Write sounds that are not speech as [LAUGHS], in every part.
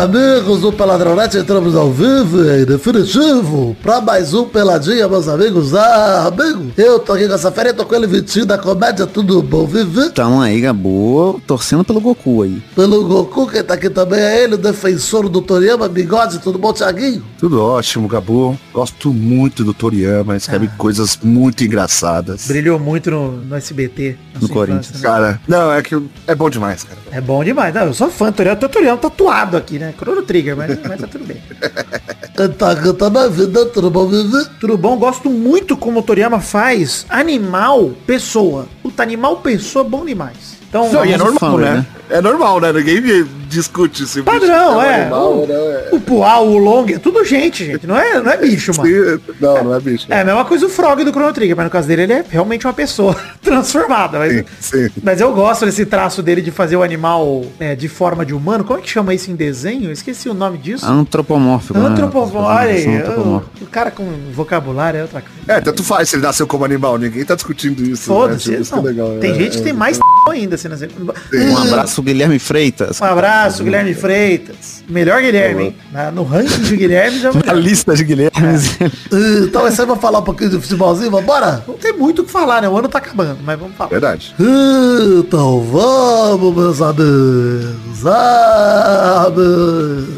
Amigos do Peladronete, entramos ao vivo e definitivo pra mais um Peladinha, meus amigos. Ah, amigo, eu tô aqui com essa férias, tô com ele Vitinho da comédia, tudo bom, Vivi? Tamo aí, Gabu, torcendo pelo Goku aí. Pelo Goku, quem tá aqui também é ele, o defensor do Toriyama, bigode, tudo bom, Thiaguinho? Tudo ótimo, Gabu. Gosto muito do Toriyama, escreve Ah. coisas muito engraçadas. Brilhou muito no, no SBT. No Corinthians. infância, né? Cara, não, é que é bom demais, cara. É bom demais. Não, eu sou fã do Toriano. Tô Toriano tatuado aqui, né? Chrono Trigger, mas, mas tá tudo bem. [LAUGHS] Tá aqui também, vida, tudo bom? Tudo bom? Gosto muito como o Toriyama faz animal pessoa. Puta, animal pessoa bom demais. Então, Não, é normal, fã, né? né? É normal, né? Ninguém discute se bicho padrão, um é. animal, o, né? o Pual, o Long, é tudo gente, gente. Não é, não é bicho, mano. Sim, [LAUGHS] Não, não é bicho. É a mesma coisa o Frog do Chrono Trigger, mas no caso dele ele é realmente uma pessoa [LAUGHS] transformada. Mas, Sim, sim. mas eu gosto desse traço dele de fazer o animal é, de forma de humano. Como é que chama isso em desenho? Eu esqueci o nome disso. Antropomórfico, né? Antropomórfico. Olha aí, Antropomórfico. o, o cara com vocabulário é outra coisa. É, tanto faz se ele nasceu como animal, ninguém tá discutindo isso. Foda-se. Né? Tipo, isso que é não. legal. Tem é, gente que é, tem é. mais [LAUGHS] ainda. Assim, assim. Um abraço, Guilherme Freitas. Um abraço, Guilherme Freitas. Melhor Guilherme, hein? Na- no ranking de Guilherme já [LAUGHS] A lista de Guilherme. Uh, Então é só pra falar um pouquinho do futebolzinho, vambora? Não tem muito o que falar, né? O ano tá acabando, mas vamos falar. Verdade. Então vamos, meus amigos. Amigos.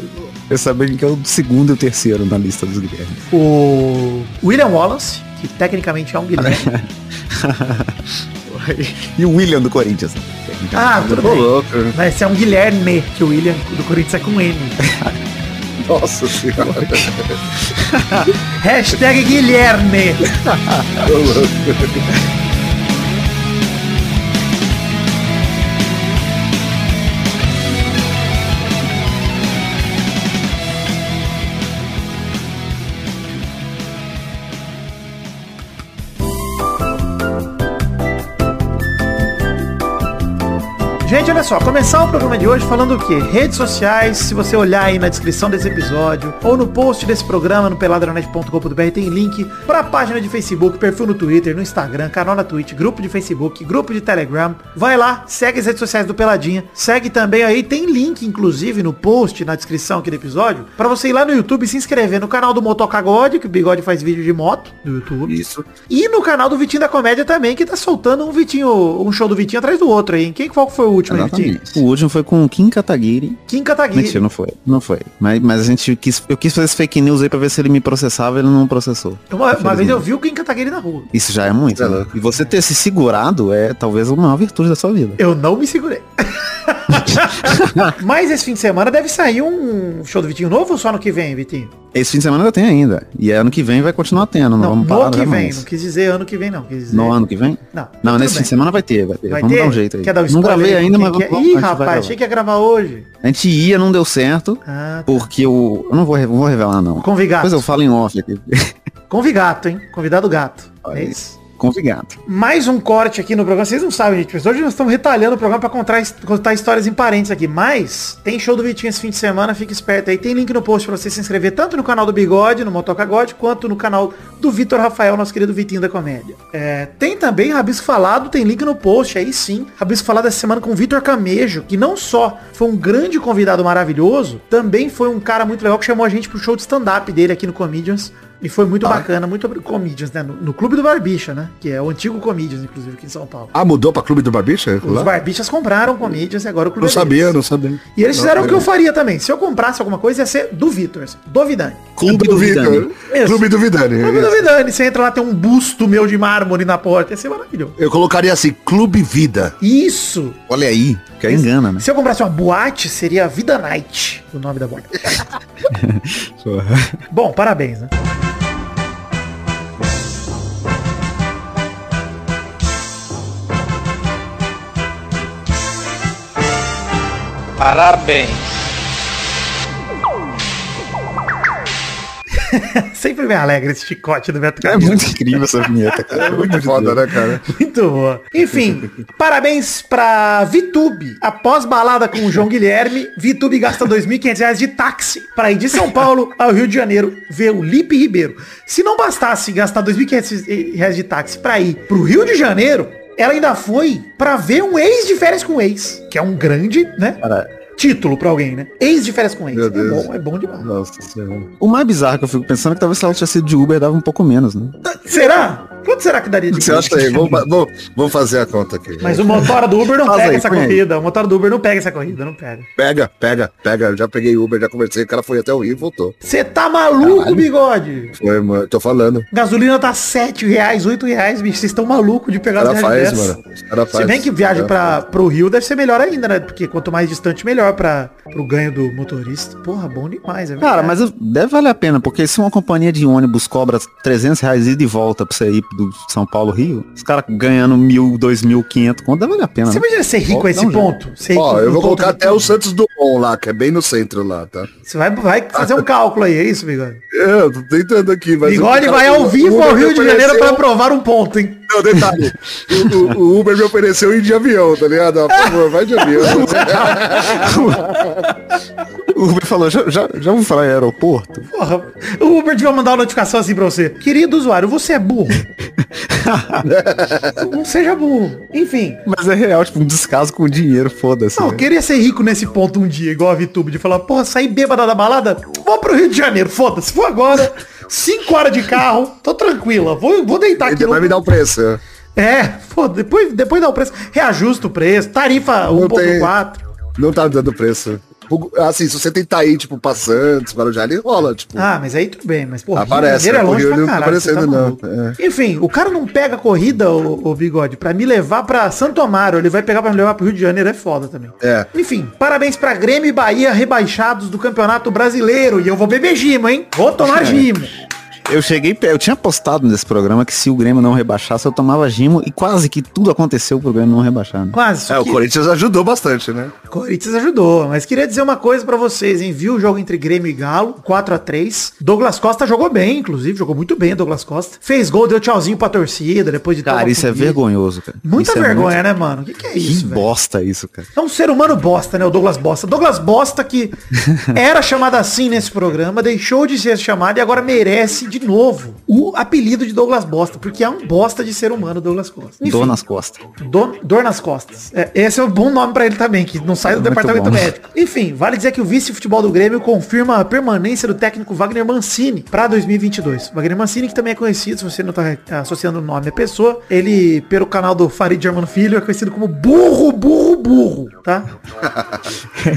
Eu sabia que é o segundo e o terceiro na lista dos Guilherme. O William Wallace, que tecnicamente é um Guilherme. [LAUGHS] E o William do Corinthians. ah, tudo bem. louco. Esse é um Guilherme, que o William do Corinthians é com N. [LAUGHS] Nossa senhora. [LAUGHS] Hashtag Guilherme. Gente, olha só, começar o programa de hoje falando o quê? Redes sociais, se você olhar aí na descrição desse episódio, ou no post desse programa no peladranet.com.br tem link pra página de Facebook, perfil no Twitter, no Instagram, canal na Twitch, grupo de Facebook, grupo de Telegram. Vai lá, segue as redes sociais do Peladinha, segue também aí, tem link inclusive no post, na descrição aqui do episódio, pra você ir lá no YouTube e se inscrever no canal do Motocagode, que o Bigode faz vídeo de moto no YouTube. Isso. E no canal do Vitinho da Comédia também, que tá soltando um Vitinho, um show do Vitinho atrás do outro aí. Quem qual foi o último aí. O último foi com o Kim Kataguiri. Kim Kataguiri. Mentira, não foi. Não foi. Mas, mas a gente quis. Eu quis fazer esse fake news aí pra ver se ele me processava ele não processou. Uma, uma vez eu vi o Kim Kataguiri na rua. Isso já é muito. É né? E você ter se segurado é talvez a maior virtude da sua vida. Eu não me segurei. [LAUGHS] [LAUGHS] Mas esse fim de semana deve sair um show do Vitinho novo ou só no que vem, Vitinho? Esse fim de semana ainda tem ainda. E ano que vem vai continuar tendo. Não, Não, vamos no parar que vem. jamais. Não quis dizer ano que vem, não. Quis dizer... No ano que vem? Não, Não, nesse bem. fim de semana vai ter, vai ter. Vai vamos ter? dar um jeito aí. Quer dar um não gravei ainda, mas quer? vamos, Ih, rapaz, achei que ia gravar hoje. A gente ia, não deu certo. Ah, tá. Porque o. Eu não vou, vou revelar, não. Convigato. Depois eu falo em off aqui. Convigato, hein? Convidado gato. Olha É aí. isso. Mais um corte aqui no programa. Vocês não sabem, gente, hoje nós estamos retalhando o programa pra contar, contar histórias em parentes aqui. Mas tem show do Vitinho esse fim de semana, fica esperto aí. Tem link no post pra você se inscrever tanto no canal do Bigode, no Motocagode, quanto no canal do Vitor Rafael, nosso querido Vitinho da Comédia. É, tem também Rabisco Falado, tem link no post aí sim. Rabisco Falado essa semana com o Vitor Camejo, que não só foi um grande convidado maravilhoso, também foi um cara muito legal que chamou a gente pro show de stand-up dele aqui no Comedians. E foi muito bacana, muito Comedians, né? No, no Clube do Barbicha, né? Que é o antigo Comedians, inclusive, aqui em São Paulo. Ah, mudou pra Clube do Barbicha? Os Lá? Barbichas compraram Comedians e agora o Clube Não é sabia, deles. não sabia. E eles Não, fizeram o que eu legal. faria também. Se eu comprasse alguma coisa, ia ser do Vitor, assim, do Vidani. Clube do Vidani. Isso. Clube do Vidani. Clube do Vidani. Você entra lá, tem um busto meu de mármore na porta. Ia ser maravilhoso. Eu colocaria assim, Clube Vida. Isso. Olha aí, que aí engana, né? Se eu comprasse uma boate, seria Vida Night, o nome da boate. [LAUGHS] [LAUGHS] Bom, parabéns, né? Parabéns. [LAUGHS] Sempre me alegra esse chicote do Beto É muito incrível essa vinheta, cara. É [LAUGHS] muito foda, né, cara? [LAUGHS] Muito boa. Enfim, parabéns pra Vitube. Após balada com o João Guilherme, Vitube gasta 2.500 reais de táxi pra ir de São Paulo ao Rio de Janeiro ver o Lipe Ribeiro. Se não bastasse gastar 2.500 reais de táxi pra ir pro Rio de Janeiro, ela ainda foi pra ver um ex de férias com ex, que é um grande, né? Cara, título pra alguém, né? Ex de férias com ex. Meu É Deus. bom, é bom demais. Nossa senhora. O mais bizarro que eu fico pensando é que talvez se ela tivesse sido de Uber dava um pouco menos, né? Será? Quanto será que daria de Você acha aí? Vamos, vamos, vamos fazer a conta aqui. Mas o motora do Uber não Faz pega aí, essa põe aí. corrida. O motora do Uber não pega essa corrida, não pega. Pega, pega, pega. Eu já peguei Uber, já conversei, o cara foi até o Rio e voltou. Você tá maluco, bigode? Foi, mano. Tô falando. Gasolina tá 7 reais, 8 reais, bicho. Vocês estão malucos de pegar cara as faz, viagens mano. cara Se faz. bem que viagem pra, pro Rio deve ser melhor ainda, né? Porque quanto mais distante, melhor pra, pro ganho do motorista. Porra, bom demais, é Cara, mas deve valer a pena, porque se uma companhia de ônibus cobra 300 reais ida e volta pra você ir do São Paulo Rio, os caras ganhando mil, dois mil, quinhentos, conto, valer a pena. Você né? imagina ser rico a esse um ponto? Ser Ó, eu vou colocar até o Santos Dumont lá, que é bem no centro lá, tá? Você vai, vai fazer um cálculo aí, é isso, Bigode? Eu tô tentando aqui, mas... Bigode vai ao vivo ao Rio de Janeiro pra provar um ponto, hein? Não, detalhe. o, o- o Uber me ofereceu ir de avião, tá ligado? Por favor, vai de avião. O Uber falou, já, já, já vou falar em aeroporto? Porra, o Uber devia mandar uma notificação assim pra você. Querido usuário, você é burro. [LAUGHS] não seja burro. Enfim. Mas é real, tipo, um descaso com dinheiro, foda-se. Não, eu né? queria ser rico nesse ponto um dia, igual a Vitube, de falar, porra, sair bêbada da balada, vou pro Rio de Janeiro, foda-se, vou agora, 5 horas de carro, tô tranquila, vou, vou deitar aqui Ele vai me dar o preço. É, pô, depois, depois dá o preço, reajusta o preço, tarifa Não tem- 1.4. Não tá dando preço. O- Assim, se você tentar ir, tipo, pra Santos, Guarujá, ele rola, tipo. Ah, mas aí tudo bem, mas pô, Aparece, Rio de Janeiro é? O longe pra não tá caralho, aparecendo, não. maluco. Enfim, o cara não pega a corrida, o, o Bigode, pra me levar pra Santo Amaro, ele vai pegar pra me levar pro Rio de Janeiro, é foda também. É. Enfim, parabéns pra Grêmio e Bahia rebaixados do Campeonato Brasileiro, e eu vou beber gimo, hein? Vou tomar gimo. Eu cheguei, eu tinha postado nesse programa que se o Grêmio não rebaixasse, eu tomava gimo e quase que tudo aconteceu pro Grêmio não rebaixar. Né? Quase, É, o que Corinthians ajudou bastante, né? Corinthians ajudou, mas queria dizer uma coisa pra vocês, hein? Viu o jogo entre Grêmio e Galo, 4 a 3 Douglas Costa jogou bem, inclusive, jogou muito bem o Douglas Costa. Fez gol, deu tchauzinho pra torcida, depois de Cara, isso é vergonhoso, cara. Muita Isso é vergonha, muito- né, mano? O que, que é Que isso, velho? bosta isso, cara. É um ser humano bosta, né? O Douglas Bosta. Douglas Bosta que [LAUGHS] era chamado assim nesse programa, deixou de ser chamado e agora merece de novo o apelido de Douglas Bosta, porque é um bosta de ser humano, Douglas Costa. Enfim, Dor nas costas. Dor, dor nas costas. É, esse é um bom nome pra ele também, que não sai do Muito departamento bom. médico. Enfim, vale dizer que o vice-futebol do Grêmio confirma a permanência do técnico Wagner Mancini pra 2022. Wagner Mancini, que também é conhecido, se você não tá associando o nome à pessoa, ele, pelo canal do Farid Germano Filho, é conhecido como burro, burro, burro, tá? [LAUGHS]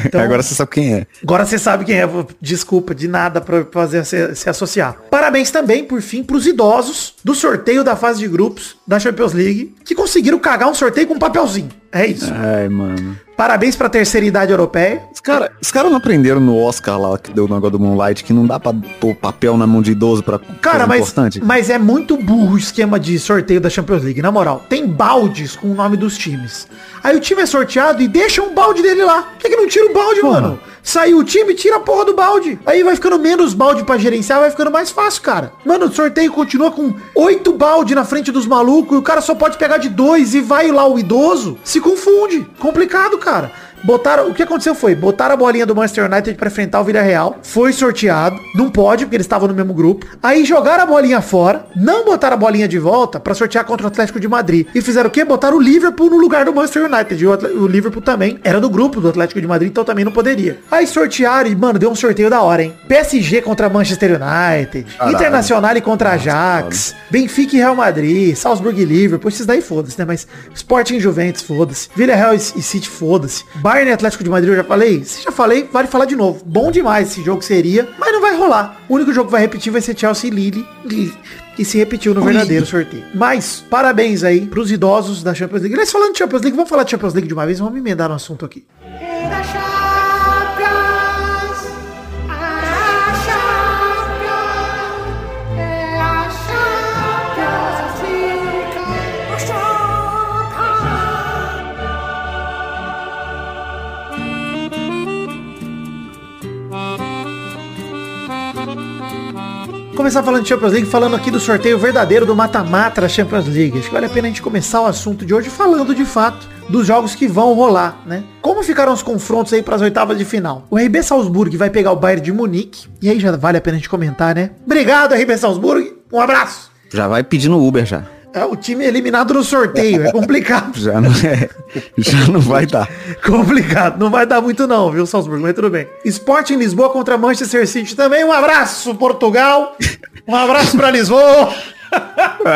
Então- Agora você sabe quem é. Agora você sabe quem é. Desculpa, de nada pra fazer se, se associar. Parabéns também, por fim, pros idosos do sorteio da fase de grupos da Champions League, que conseguiram cagar um sorteio com um papelzinho. É isso. Ai, mano. Parabéns pra terceira idade europeia. Os caras os cara não aprenderam no Oscar lá, que deu o negócio do Moonlight, que não dá pra pôr papel na mão de idoso pra Cara, mas, importante? mas é muito burro o esquema de sorteio da Champions League, na moral. Tem baldes com o nome dos times. Aí o time é sorteado e deixa um balde dele lá. Por que, que não tira o balde, Porra. mano? Saiu o time, tira a porra do balde. Aí vai ficando menos balde pra gerenciar, vai ficando mais fácil, cara. Mano, o sorteio continua com oito balde na frente dos malucos e o cara só pode pegar de dois e vai lá o idoso. Se confunde. Complicado, cara cara. Botaram, o que aconteceu foi, botaram a bolinha do Manchester United pra enfrentar o Villarreal, foi sorteado, não pode porque eles estavam no mesmo grupo. Aí jogaram a bolinha fora, não botaram a bolinha de volta pra sortear contra o Atlético de Madrid. E fizeram o quê? Botaram o Liverpool no lugar do Manchester United. E o, o Liverpool também era do grupo do Atlético de Madrid, então também não poderia. Aí sortearam e, mano, deu um sorteio da hora, hein? PSG contra Manchester United, Caralho. Internacional e contra Ajax, Benfica e Real Madrid, Salzburg e Liverpool, esses daí foda-se, né? Mas Sporting e Juventus, foda-se. Villarreal e e City, foda-se. Bayern e Atlético de Madrid, eu já falei? Se já falei, vale falar de novo. Bom demais esse jogo seria, mas não vai rolar. O único jogo que vai repetir vai ser Chelsea e Lille, Lille, que se repetiu no verdadeiro sorteio. Mas, parabéns aí pros idosos da Champions League. Aliás, falando de Champions League, vamos falar de Champions League de uma vez, vamos emendar no assunto aqui. Começar falando de Champions League, falando aqui do sorteio verdadeiro do mata-mata da Champions League. Acho que vale a pena a gente começar o assunto de hoje falando de fato dos jogos que vão rolar, né? Como ficaram os confrontos aí para as oitavas de final? O RB Salzburg vai pegar o Bayern de Munique, e aí já vale a pena a gente comentar, né? Obrigado, RB Salzburg. Um abraço. Já vai pedindo Uber já. É o time eliminado no sorteio, é complicado. [LAUGHS] Já não é. Já não vai dar. [LAUGHS] complicado. Não vai dar muito não, viu, Salzburgo? Mas tudo bem. Esporte em Lisboa contra Manchester City também. Um abraço, Portugal. Um abraço pra Lisboa.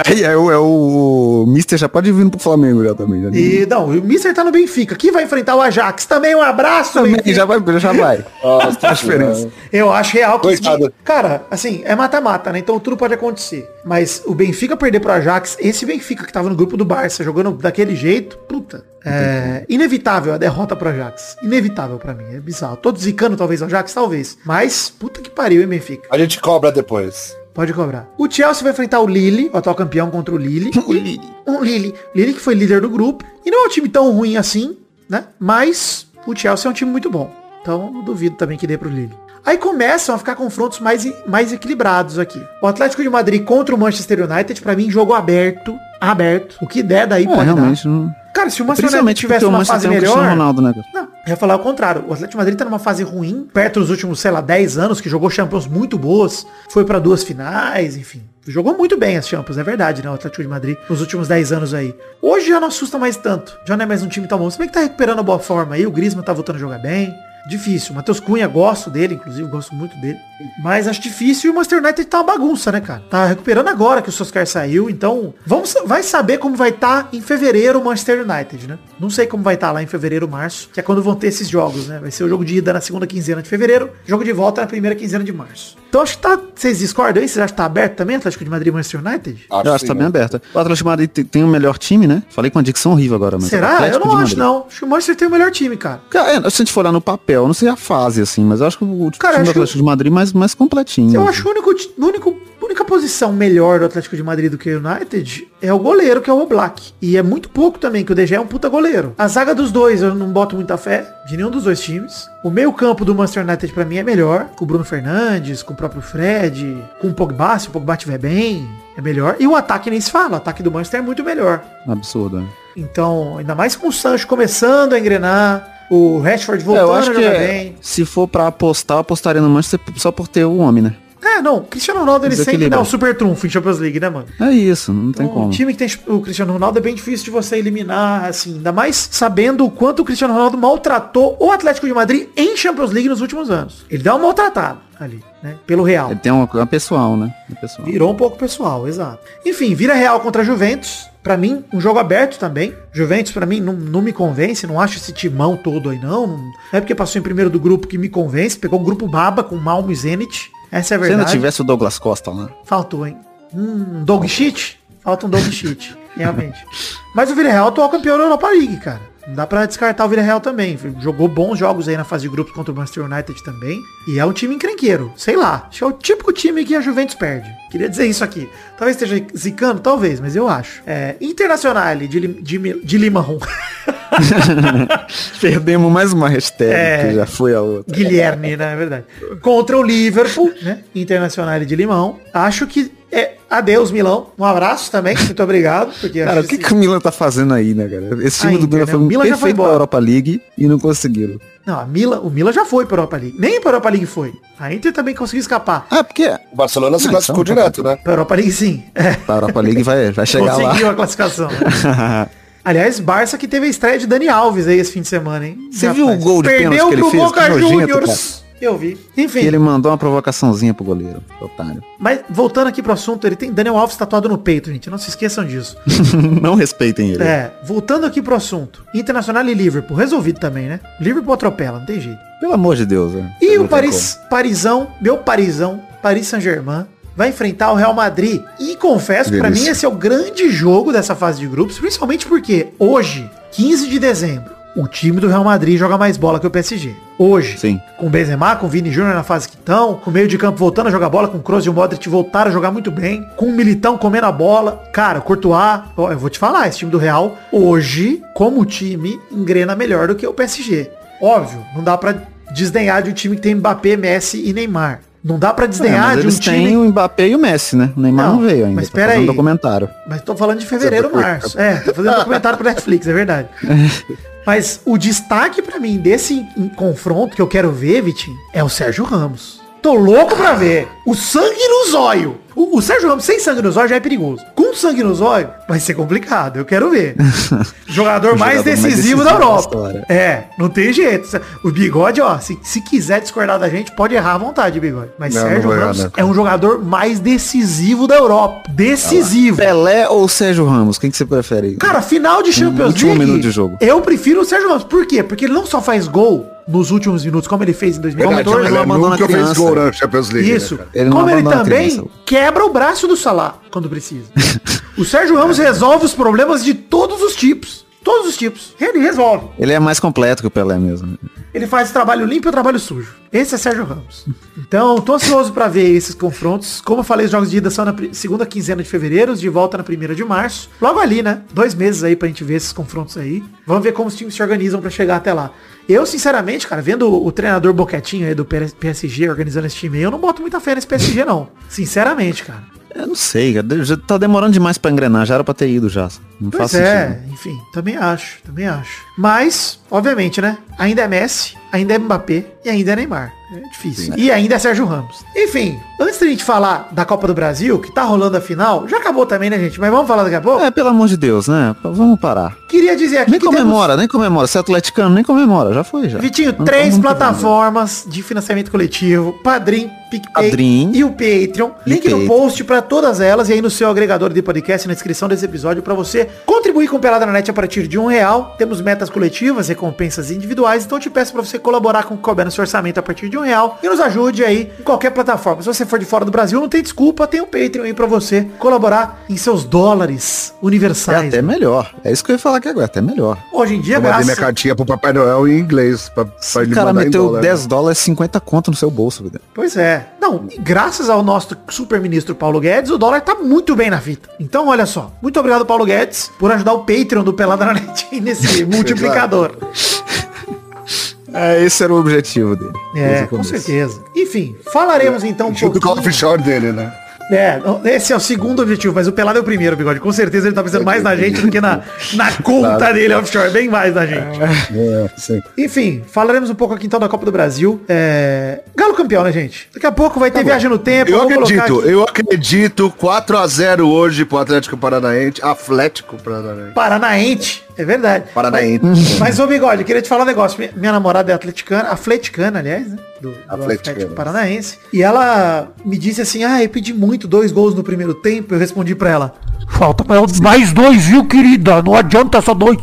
Aí é, o, é o Mister já pode vir pro Flamengo já também. Já, E não, o Mister tá no Benfica. Quem vai enfrentar o Ajax? Também um abraço, também Benfica. já vai, já vai. [LAUGHS] Nossa, Faz diferença. Eu acho real que Coitado. Cara, assim, é mata-mata, né? Então tudo pode acontecer. Mas o Benfica perder pro Ajax, esse Benfica que tava no grupo do Barça, jogando daquele jeito, puta. É inevitável a derrota pro Ajax. Inevitável pra mim, é bizarro. Tô zicando talvez o Ajax, talvez. Mas, puta que pariu, hein, Benfica. A gente cobra depois. Pode cobrar. O Chelsea vai enfrentar o Lille, o atual campeão contra o Lille. [LAUGHS] O Lille. O Lille. Lille que foi líder do grupo. E não é um time tão ruim assim, né? Mas o Chelsea é um time muito bom. Então não duvido também que dê pro Lille. Aí começam a ficar confrontos mais, mais equilibrados aqui. O Atlético de Madrid contra o Manchester United, pra mim, jogo aberto. Aberto. O que der daí É, pode realmente dar. não. Cara, se o Manchester United tivesse uma fase Cristiano melhor... Ronaldo, né? Não, eu ia falar o contrário. O Atlético Madrid tá numa fase ruim, perto dos últimos, sei lá, 10 anos, que jogou Champions muito boas, foi pra duas finais, enfim. Jogou muito bem as Champions, é verdade, né? O Atlético de Madrid nos últimos 10 anos aí. Hoje já não assusta mais tanto. Já não é mais um time tão bom. Se bem que tá recuperando a boa forma aí, o Griezmann tá voltando a jogar bem. Difícil. Matheus Cunha, gosto dele, inclusive, gosto muito dele. Mas acho difícil e o Manchester United tá uma bagunça, né, cara? Tá recuperando agora que o Soscar saiu, então vamos, vai saber como vai estar em fevereiro o Manchester United, né? Não sei como vai estar lá em fevereiro, março, que é quando vão ter esses jogos, né? Vai ser o jogo de ida na segunda quinzena de fevereiro, jogo de volta na primeira quinzena de março. Então acho que tá, vocês discordam aí? Vocês acham que tá aberto também, Atlético de Madrid e Manchester United? Eu acho que tá bem aberta. O Atlético de Madrid tem- tem o melhor time, né? Falei com uma dicção horrível agora, mas. Será? Eu não de acho, Madrid. não. Acho que o Manchester tem o melhor time, cara. Cara, é, se a gente for olhar no papel, eu não sei a fase, assim, mas eu acho que o Cara, time do Atlético de Madrid mais, mais completinho. Eu assim. acho que o único, único, a única posição melhor do Atlético de Madrid do que o United é o goleiro, que é o Oblak. E é muito pouco também, que o DG é um puta goleiro. A zaga dos dois, eu não boto muita fé, de nenhum dos dois times. O meio campo do Manchester United pra mim é melhor, com o Bruno Fernandes, com o próprio Fred, com o Pogba, se o Pogba estiver bem, é melhor. E o ataque nem se fala, o ataque do Manchester é muito melhor. Absurdo, né? Então, ainda mais com o Sancho começando a engrenar, o Rashford É, voltando eu acho a que é- se for pra apostar, eu apostaria no Manchester só por ter o homem, né? É, não, o Cristiano Ronaldo ele sempre dá um super trunfo em Champions League, né, mano? É isso, não tem Um como. time que tem o Cristiano Ronaldo é bem difícil de você eliminar, assim, ainda mais sabendo o quanto o Cristiano Ronaldo maltratou o Atlético de Madrid em Champions League nos últimos anos. Ele dá um maltratado ali, né? Pelo Real. Ele tem uma, uma pessoal, né? Uma pessoal. Virou um pouco pessoal, exato. Enfim, vira Real contra Juventus. Pra mim, um jogo aberto também. Juventus, pra mim, não, não me convence. Não acho esse timão todo aí, não. Não é porque passou em primeiro do grupo que me convence. Pegou um grupo baba com Malmo e Zenit. Essa é a Se ainda verdade. tivesse o Douglas Costa lá. Faltou, hein? Um dog shit? Falta um dog shit, [LAUGHS] realmente. Mas o Villarreal é o atual campeão da Europa League, cara. Não dá pra descartar o Villarreal também. Jogou bons jogos aí na fase de grupos contra o Manchester United também. E é um time encrenqueiro. Sei lá. Acho que é o típico time que a Juventus perde. Queria dizer isso aqui. Talvez esteja zicando, talvez, mas eu acho. É, Internacional de, de, de Limão. [LAUGHS] Perdemos mais uma hashtag, É. que já foi a outra. Guilherme, né? É verdade. Contra o Liverpool, né? Internacional de Limão. Acho que é. Adeus, Milão. Um abraço também. Muito obrigado. Porque Cara, o que, esse- que o Milan tá fazendo aí, né, cara? Esse time A do Inter, Milan né? foi O um Milan perfeito pra. Europa League e não conseguiram. Não, a Mila, o Milan já foi para a Europa League. Nem para a Europa League foi. A Inter também conseguiu escapar. Ah, porque O Barcelona se Ah, classificou então, direto, né? Para a Europa League sim. É, a Europa League vai, vai chegar lá. conseguiu a classificação. [LAUGHS] Aliás, Barça que teve a estreia de Dani Alves aí esse fim de semana, hein? Você viu o gol de Perdeu pênalti que ele pro fez? Boca Que nojento, Juniors. Eu vi. Enfim, E ele mandou uma provocaçãozinha pro goleiro, otário. mas voltando aqui pro assunto, ele tem Daniel Alves tatuado no peito, gente. Não se esqueçam disso. [LAUGHS] não respeitem ele. É, voltando aqui pro assunto. Internacional e Liverpool, resolvido também, né? Liverpool atropela, não tem jeito. Pelo amor de Deus, né? E o Paris, Parisão, meu Parisão, Paris Saint-Germain, vai enfrentar o Real Madrid. E confesso que pra mim esse é o grande jogo dessa fase de grupos, principalmente porque hoje, 15 de dezembro, o time do Real Madrid joga mais bola que o PSG. Hoje. Sim. Com o Benzema, com o Vini Júnior na fase que estão, com o meio de campo voltando a jogar bola, com o Kroos e o Modric voltaram a jogar muito bem, com o Militão comendo a bola. Cara, o Courtois, eu vou te falar, esse time do Real, hoje, como time, engrena melhor do que o PSG. Óbvio, não dá pra desdenhar de um time que tem Mbappé, Messi e Neymar. Não dá pra É, desdenhar mas de um eles time... têm o Mbappé e o Messi, né? O Neymar Não, não, veio ainda. mas tá pera fazendo aí. documentário. Mas tô falando de fevereiro, março. É, tô fazendo um [LAUGHS] documentário pro Netflix, é verdade. [LAUGHS] Mas o destaque pra mim desse confronto que eu quero ver, Vitinho, é o Sérgio Ramos. Tô louco pra ver. O sangue no zóio. O, o Sérgio Ramos sem sangue no zóio já é perigoso. Com sangue no zóio vai ser complicado. Eu quero ver. [LAUGHS] Jogador, mais, jogador mais decisivo decisivo da Europa. É, não tem jeito. O Bigode, ó, se, se quiser discordar da gente, pode errar à vontade, Bigode. Mas Não, não Sérgio errar, Ramos não. é um jogador mais decisivo da Europa. Decisivo. Pelé ou Sérgio Ramos? Quem que você prefere? Cara, final de Champions último League. minuto de jogo. Eu prefiro o Sérgio Ramos. Por quê? Porque ele não só faz gol nos últimos minutos, como ele fez em Verdade, 2014. ele ele nunca fez gol na Champions League. Isso. Né? Ele Como ele também quebra o braço do Salah quando precisa. o Sérgio Ramos resolve os problemas de todos os tipos. Todos os tipos. Ele resolve. Ele é mais completo que o Pelé mesmo. Ele faz trabalho limpo e o trabalho sujo. Esse é Sérgio Ramos. Então, tô ansioso pra ver esses confrontos. Como eu falei, os jogos de ida são na segunda quinzena de fevereiro, de volta na primeira de março. Logo ali, né? Dois meses aí pra gente ver esses confrontos aí. Vamos ver como os times se organizam pra chegar até lá. Eu, sinceramente, cara, vendo o, o treinador Boquetinho aí do PS- PSG organizando esse time aí, eu não boto muita fé nesse PSG, não. Sinceramente, cara. Eu não sei. Já tá demorando demais pra engrenar. Já era pra ter ido já. Não Pois faz é, sentido. enfim, também acho, também acho. Mas, obviamente, né? Ainda é Messi, ainda é Mbappé e ainda é Neymar. É difícil. E ainda é Sérgio Ramos. Enfim, antes da gente falar da Copa do Brasil, que tá rolando a final, já acabou também, né, gente? Mas vamos falar daqui a pouco? É, pelo amor de Deus, né? Vamos parar. Queria dizer aqui Nem que comemora, nem comemora. Se é atleticano, nem comemora. Já foi, já. temos, Vitinho, Não- três vamos- plataformas de financiamento coletivo, Padrim, PicPay Padrim e o Patreon. e Link no Patreon. post pra todas elas e aí no seu agregador de podcast na descrição desse episódio pra você contribuir com o Pelada na Net a partir de um real. Temos metas coletivas, recompensas individuais, então eu te peço pra você colaborar com o que couber no seu orçamento a partir de um real e nos ajude aí em qualquer plataforma. Se você for de fora do Brasil, não tem desculpa, tem o Patreon aí pra você colaborar em seus dólares É universais. até melhor. É isso que eu ia falar aqui agora. Até melhor. Hoje em dia, Eu mandei graças... minha cartinha pro Papai Noel em inglês. Pra, pra O ele cara meteu dólar, 10 dólares, 50 conto no seu bolso, vida. Pois é. Não, e graças ao nosso super-ministro Paulo Guedes, o dólar tá muito bem na fita. Então, olha só. Muito obrigado, Paulo Guedes, por ajudar o Patreon do Pelada na Net aí [LAUGHS] nesse multiplicador. É, esse era o objetivo dele. É, com certeza. Enfim, falaremos então um Junto com o pouquinho... offshore dele, né? É, esse é o segundo objetivo, mas o Pelado é o primeiro, Bigode. Com certeza ele tá pensando mais na gente do que na, na [LAUGHS] conta dele offshore, bem mais na gente. É, sim. Enfim, falaremos um pouco aqui então da Copa do Brasil. É... Galo campeão, né, gente? Daqui a pouco vai ter viagem no tempo. Eu acredito, eu acredito 4x0 hoje pro Atlético Paranaense. Atlético Paranaense. Paranaense, é verdade. Paranaense. Mas, ô Bigode, queria te falar um negócio. Minha, namorada é atleticana, atleticana, aliás, né? Do, do. Atlético Paranaense. E ela me disse assim, ah, eu pedi muito, dois gols no primeiro tempo. Eu respondi pra ela, falta mais dois, viu, querida? Não adianta só dois.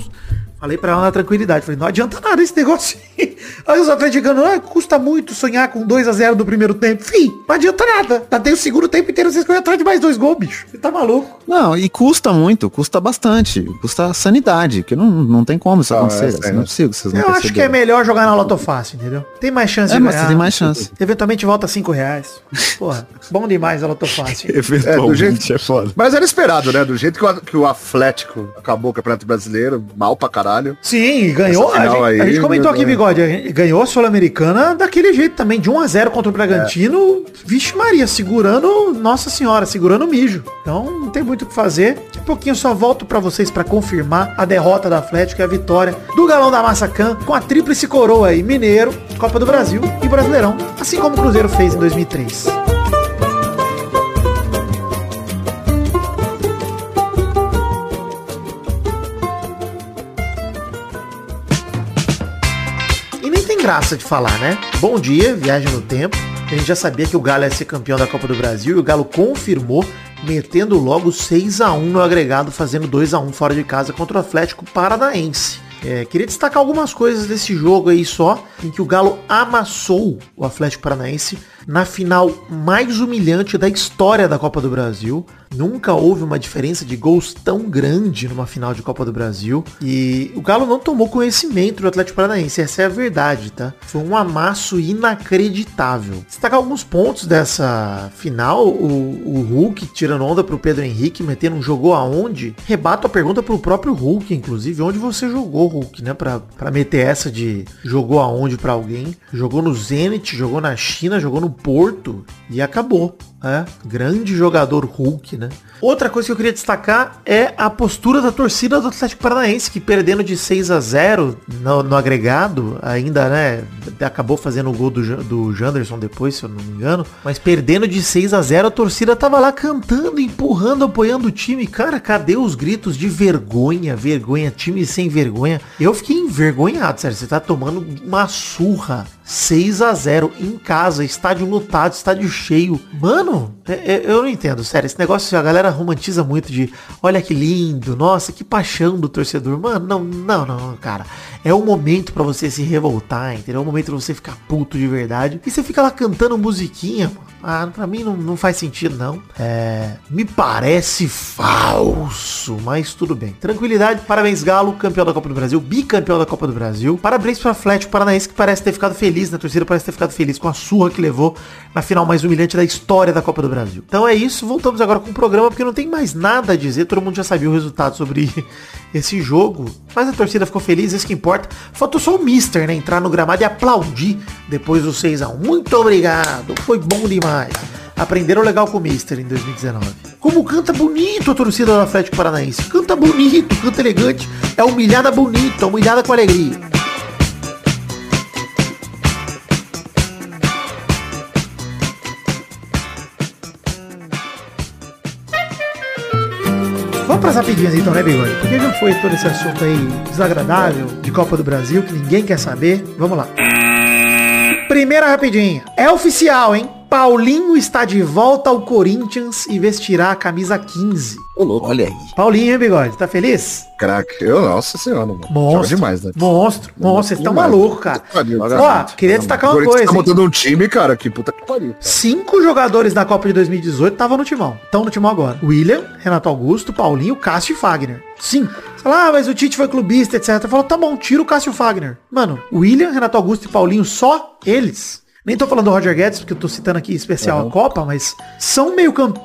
Falei pra ela na tranquilidade. Falei, não adianta nada esse negócio. [LAUGHS] Aí os atleticanos, ah, custa muito sonhar com 2 a 0 do primeiro tempo. Fim, não adianta nada. Já tem o segundo tempo inteiro, vocês correm atrás de mais dois gols, bicho. Você tá maluco. Não, e custa muito, custa bastante. Custa sanidade, que não, não tem como isso Ah, acontecer. é, é, não é possível que vocês não Eu acho que é perceberam. melhor jogar na Loto Fácil, entendeu? Tem mais chance É, de ganhar. você tem mais chance. Eventualmente volta 5 reais. Porra, [LAUGHS] bom demais a Loto Fácil. [LAUGHS] Eventualmente É, do jeito- é foda. Mas era esperado, né? Do jeito que o, que o Atlético acabou o Campeonato Brasileiro, mal pra caralho. Sim, ganhou. A gente, a aí, gente comentou aqui. Bigode. Gente Ganhou a Sul-Americana daquele jeito também, de 1 a 0 contra o Bragantino. Vixe Maria, segurando, Nossa Senhora, segurando o mijo. Então não tem muito o que fazer. Daqui a pouquinho eu só volto pra vocês pra confirmar a derrota do Atlético e a vitória do Galão da Massacan com a tríplice coroa aí, Mineiro, Copa do Brasil e Brasileirão. Assim como o Cruzeiro fez em 2003. Graça de falar, né? Bom dia, viagem no tempo. A gente já sabia que o Galo ia ser campeão da Copa do Brasil e o Galo confirmou, metendo logo 6 a 1 no agregado, fazendo 2 a 1 fora de casa contra o Atlético Paranaense. É, queria destacar algumas coisas desse jogo aí só, em que o Galo amassou o Atlético Paranaense na final mais humilhante da história da Copa do Brasil. Nunca houve uma diferença de gols tão grande numa final de Copa do Brasil. E o Galo não tomou conhecimento do Atlético Paranaense. Essa é a verdade, tá? Foi um amasso inacreditável. Destacar alguns pontos dessa final. O, o Hulk tirando onda pro Pedro Henrique, metendo um jogou aonde? Rebato a pergunta pro próprio Hulk, inclusive. Onde você jogou, Hulk, né? Pra, pra meter essa de jogou aonde pra alguém. Jogou no Zenit, jogou na China, jogou no Porto e acabou. É, grande jogador Hulk, né? Outra coisa que eu queria destacar é a postura da torcida do Atlético Paranaense, que perdendo de 6 a 0 no, no agregado, ainda, né, acabou fazendo o gol do, do Janderson depois, se eu não me engano, mas perdendo de 6 a 0 a torcida tava lá cantando, empurrando, apoiando o time. Cara, cadê os gritos de vergonha, vergonha, time sem vergonha? Eu fiquei envergonhado, sério, você tá tomando uma surra 6 a 0 em casa, estádio lotado, estádio cheio. Mano, é- é- eu não entendo, sério. Esse negócio a galera romantiza muito de olha que lindo, nossa, que paixão do torcedor. Mano, não, não, não, cara. É o momento pra você se revoltar, entendeu? É o momento pra você ficar puto de verdade. E você fica lá cantando musiquinha, mano. Ah, pra mim não, não faz sentido, não. É. Me parece falso, mas tudo bem. Tranquilidade, parabéns, Galo, campeão da Copa do Brasil, bicampeão da Copa do Brasil. Parabéns pro Atlético Paranaense, que parece ter ficado feliz na torcida, parece ter ficado feliz com a surra que levou na final mais humilhante da história da Copa do Brasil. Então é isso, voltamos agora com o programa, porque não tem mais nada a dizer, todo mundo já sabia o resultado sobre [LAUGHS] esse jogo. Mas a torcida ficou feliz, isso que importa. Faltou só o Mister, né, entrar no gramado e aplaudir depois do 6x1. Muito obrigado, foi bom demais. Aprenderam legal com o Mister em 2019. Como canta bonito a torcida do Atlético Paranaense. Canta bonito, canta elegante. É humilhada bonita, humilhada com alegria. Vamos pras rapidinhas então, né, Bigode? Porque já foi todo esse assunto aí desagradável de Copa do Brasil, que ninguém quer saber. Vamos lá. Primeira rapidinha. É oficial, hein? Paulinho está de volta ao Corinthians e vestirá a camisa 15. Ô, louco. Olha aí. Paulinho, hein, Bigode? Tá feliz? Craque. Eu, nossa senhora, mano. Joga Monstro. demais, né? Monstro. Monstro, vocês estão malucos, cara. Pariu. Ó, queria destacar uma Corinthians coisa. tá hein? montando um time, cara, que puta que pariu. Cinco jogadores da Copa de 2018 estavam no timão. Estão no timão agora. William, Renato Augusto, Paulinho, Cássio e Fagner. Cinco. Você fala, ah, mas o Tite foi clubista, etc. Falou, tá bom, tira o Cássio e o Fagner. Mano, William, Renato Augusto e Paulinho, só eles. Nem tô falando do Roger Guedes, porque eu tô citando aqui especial a Copa, mas são meio campo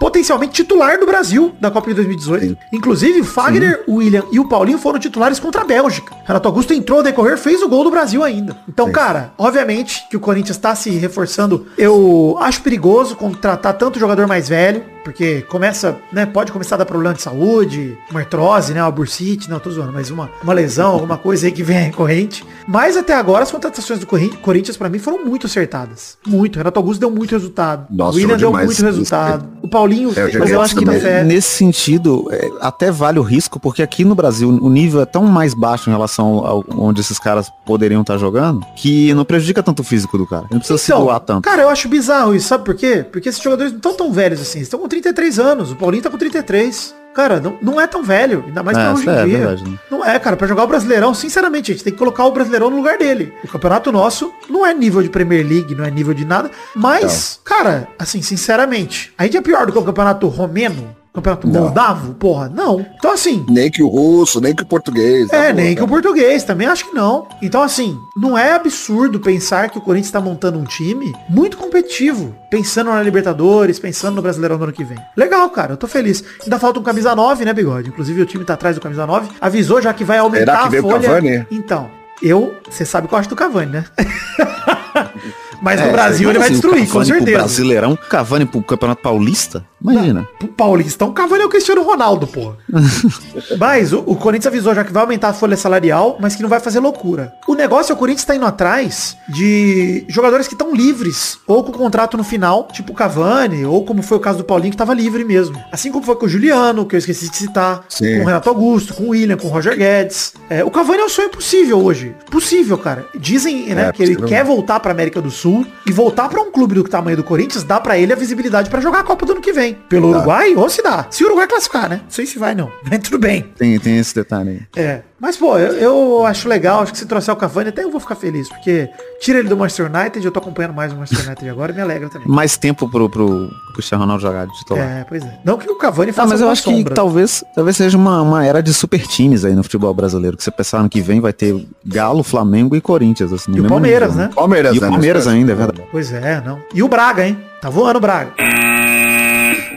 potencialmente titular do Brasil da Copa de 2018. Sim. Inclusive, o Fagner, o William e o Paulinho foram titulares contra a Bélgica. Renato Augusto entrou a decorrer, fez o gol do Brasil ainda. Então, cara, obviamente que o Corinthians tá se reforçando. Eu acho perigoso contratar tanto jogador mais velho, porque começa, né, pode começar a dar problema de saúde, uma artrose, né, uma bursite, não, tô zoando, mas uma, uma lesão, alguma coisa aí que vem recorrente. Mas até agora as contratações do Corinthians pra mim foram muito acertadas. Muito. Renato Augusto deu muito resultado. Nossa, o William deu muito resultado. O Paulinho, É, eu mas eu acho que é, Nesse sentido, é, até vale o risco, porque aqui no Brasil o nível é tão mais baixo em relação ao onde esses caras poderiam estar jogando, que não prejudica tanto o físico do cara. Ele não precisa se doar tanto. Cara, eu acho bizarro isso, sabe por quê? Porque esses jogadores não estão tão velhos assim. Estão com 33 anos. O Paulinho tá com 33. Cara, não, não é tão velho, ainda mais É, pra hoje em é dia. verdade, né? Não é, cara, pra jogar o Brasileirão, sinceramente, a gente tem que colocar o Brasileirão no lugar dele. O campeonato nosso não é nível de Premier League, não é nível de nada, mas, cara, assim, sinceramente, a gente é pior do que o campeonato romeno, campeonato Não. moldavo, porra, não. Então, assim, Nem que o russo, nem que o português. é, tá nem que o cara. português, também acho que não. Então, assim, não é absurdo pensar que o Corinthians tá montando um time muito competitivo, pensando na Libertadores, pensando no Brasileirão do ano que vem. Legal, cara, eu tô feliz. Ainda falta um camisa 9, né, Bigode? Inclusive o time tá atrás do camisa 9. Avisou já que vai aumentar Será que a veio o folha. Cavani? Então, eu, você sabe que eu acho do Cavani, né? [LAUGHS] Mas no É, Brasil ele vai assim, o destruir, com Cavani pro certeza. Brasileirão, Cavani pro Campeonato Paulista? Imagina. Pro Paulistão, Cavani é o Cristiano Ronaldo, pô. [LAUGHS] mas o, o Corinthians avisou já que vai aumentar a folha salarial, mas que não vai fazer loucura. O negócio é o Corinthians tá indo atrás de jogadores que estão livres, ou com contrato no final, tipo o Cavani, ou como foi o caso do Paulinho, que tava livre mesmo. Assim como foi com o Juliano, que eu esqueci de citar, Sim. com o Renato Augusto, com o William, com o Roger Guedes. É, o Cavani é um sonho possível hoje. Possível, cara. Dizem, né, É, que ele quer voltar pra América do Sul e voltar pra um clube do tamanho do Corinthians, dá pra ele a visibilidade pra jogar a Copa do ano que vem. Pelo Uruguai, ou se dá. Se o Uruguai classificar, né? Não sei se vai, não. [LAUGHS] Mas tudo bem. Tem, tem esse detalhe aí. É. Mas, pô, eu, eu acho legal, acho que se trouxer o Cavani, até eu vou ficar feliz, porque tira ele do Manchester United, eu tô acompanhando mais o Manchester United agora e me alegra também. Mais tempo pro, pro Cristiano Ronaldo jogar de titular. É, pois é. Não que o Cavani Ah, faça mas eu acho que sombra. talvez, talvez seja uma, uma era de super times aí no futebol brasileiro. Que você pensar ano que vem vai ter Galo, Flamengo e Corinthians. Assim, no E o mesmo Palmeiras, nível, né? Palmeiras, E o né, Palmeiras ainda, é verdade. Pois é, não. E o Braga, hein? Tá voando o Braga.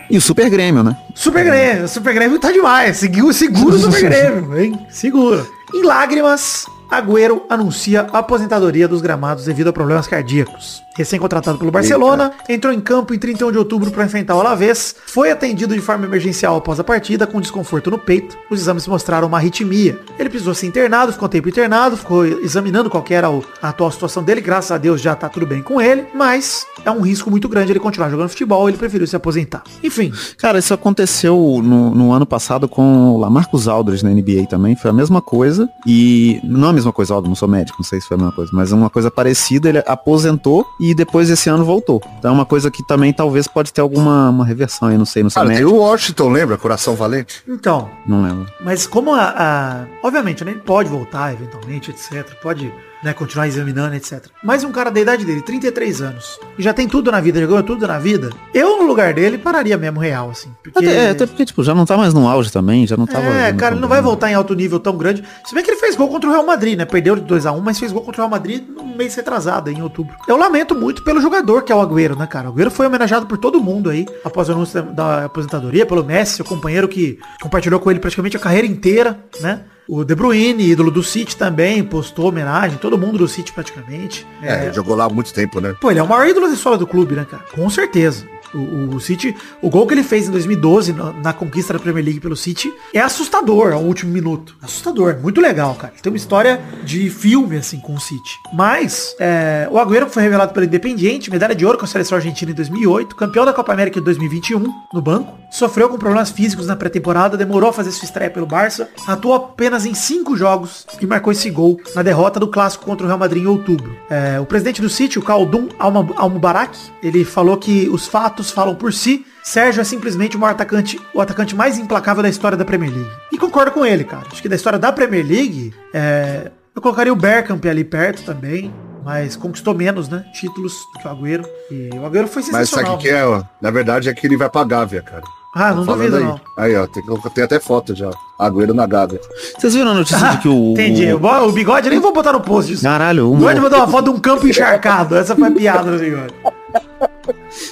E o Super Grêmio, né? Super Grêmio, Super Grêmio tá demais. Seguiu, segura o Super Grêmio, hein? Segura. Em lágrimas, Agüero anuncia a aposentadoria dos gramados devido a problemas cardíacos. Recém-contratado pelo Barcelona, entrou em campo em 31 de outubro para enfrentar o Alavés, foi atendido de forma emergencial após a partida com desconforto no peito. Os exames mostraram uma arritmia. Ele precisou ser internado, ficou um tempo internado, ficou examinando qual que era a atual situação dele, graças a Deus já tá tudo bem com ele, mas é um risco muito grande ele continuar jogando futebol, ele preferiu se aposentar. Enfim, Cara, isso aconteceu no, no ano passado com o Lamarcus Aldridge na NBA também, foi a mesma coisa, e não mesma coisa, óbvio, não sou médico, não sei se foi a mesma coisa, mas uma coisa parecida, ele aposentou e depois esse ano voltou. Então é uma coisa que também talvez pode ter alguma uma reversão aí, não sei, não sei Cara, tem o Washington, lembra? Coração Valente. então, não lembro. Mas como a, a- Obviamente, né, ele pode voltar eventualmente, etc. Pode né, continuar examinando, etc. Mas um cara da idade dele, 33 anos, e já tem tudo na vida, já ganhou tudo na vida, eu no lugar dele pararia mesmo real, assim. Porque... Até, é, até porque, tipo, já não tá mais no auge também, já não tava... É, cara, ele não vai voltar em alto nível tão grande. Se bem que ele fez gol contra o Real Madrid, né? Perdeu de 2x1, mas fez gol contra o Real Madrid no mês retrasado, em outubro. Eu lamento muito pelo jogador que é o Agüero, né, cara? O Agüero foi homenageado por todo mundo aí, após o anúncio da, da aposentadoria, pelo Messi, seu companheiro que compartilhou com ele praticamente a carreira inteira, né? O De Bruyne, ídolo do City também, postou homenagem, todo mundo do City praticamente. É, ele jogou lá há muito tempo, né? Pô, ele é o maior ídolo da história do clube, né, cara? Com certeza. O, o City, o gol que ele fez em 2012 na, na conquista da Premier League pelo City é assustador ao último minuto. Assustador, muito legal, cara. Tem uma história de filme, assim, com o City. Mas, é, o Agüero foi revelado pelo Independiente, medalha de ouro com a seleção argentina em 2008, campeão da Copa América em 2021, no banco. Sofreu com problemas físicos na pré-temporada, demorou a fazer sua estreia pelo Barça, atuou apenas em cinco jogos e marcou esse gol na derrota do clássico contra o Real Madrid em outubro. É, o presidente do City, o Khaldun Al-Mubarak, ele falou que os fatos falam por si. Sérgio é simplesmente o maior atacante, o atacante mais implacável da história da Premier League. E concordo com ele, cara. Acho que da história da Premier League, é, eu colocaria o Bergkamp ali perto também. Mas conquistou menos, né? Títulos do que o Agüero. E o Agüero foi Mas sabe sensacional. o que é? ó? Na verdade é que ele vai pra Gávea, cara. Ah, não duvido aí. não. Aí, ó, tem, tem até foto já. Agüero na Gávea. Vocês viram a notícia de que o... Entendi. o- O, bigode nem vou botar no post disso. Caralho, O um... bigode mandou uma foto de um campo encharcado. Essa foi a piada do bigode. [LAUGHS]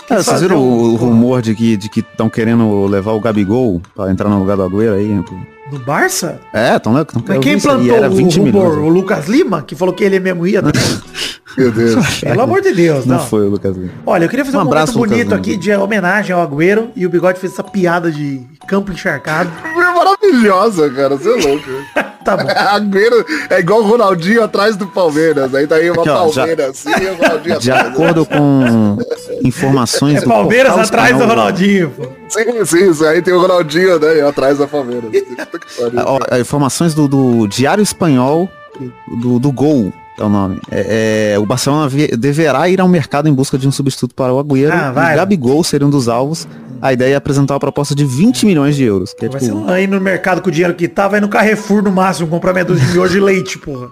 Cara, vocês fazer viram o, um- o rumor de que de que estão querendo levar o Gabigol pra entrar no lugar do Agüero aí? No Barça? É, estão tão, Mas quem plantou era o 20 rumor? milhões. O Lucas Lima, que falou que ele mesmo ia? [LAUGHS] Meu Deus. Pelo amor de Deus, Não não. foi o Lucas Lima. Olha, eu queria fazer um, Um abraço, Lucas bonito Lima. aqui de homenagem ao Agüero e o Bigode fez essa piada de campo encharcado. Maravilhosa, cara. Você é louco. [LAUGHS] Tá bom. [LAUGHS] Agüero é igual o Ronaldinho atrás do Palmeiras. Aí tá aí uma Aqui, ó, já- Palmeiras assim e o Ronaldinho De atrás. acordo com informações É Palmeiras portal atrás do espanhol- Ronaldinho, pô. Sim, sim, isso aí tem o Ronaldinho, né? Atrás da Palmeiras. Ó, informações do, do Diário Espanhol do, do Gol. É o nome. É, é, o Barcelona deverá ir ao mercado em busca de um substituto para o Agüero. Ah, e vai. Gabigol seria um dos alvos. A ideia é apresentar uma proposta de 20 milhões de euros. Que é, Vai tipo, ser aí no mercado com o dinheiro que tá, vai no Carrefour no máximo comprar meia dúzia de miojo de leite, porra.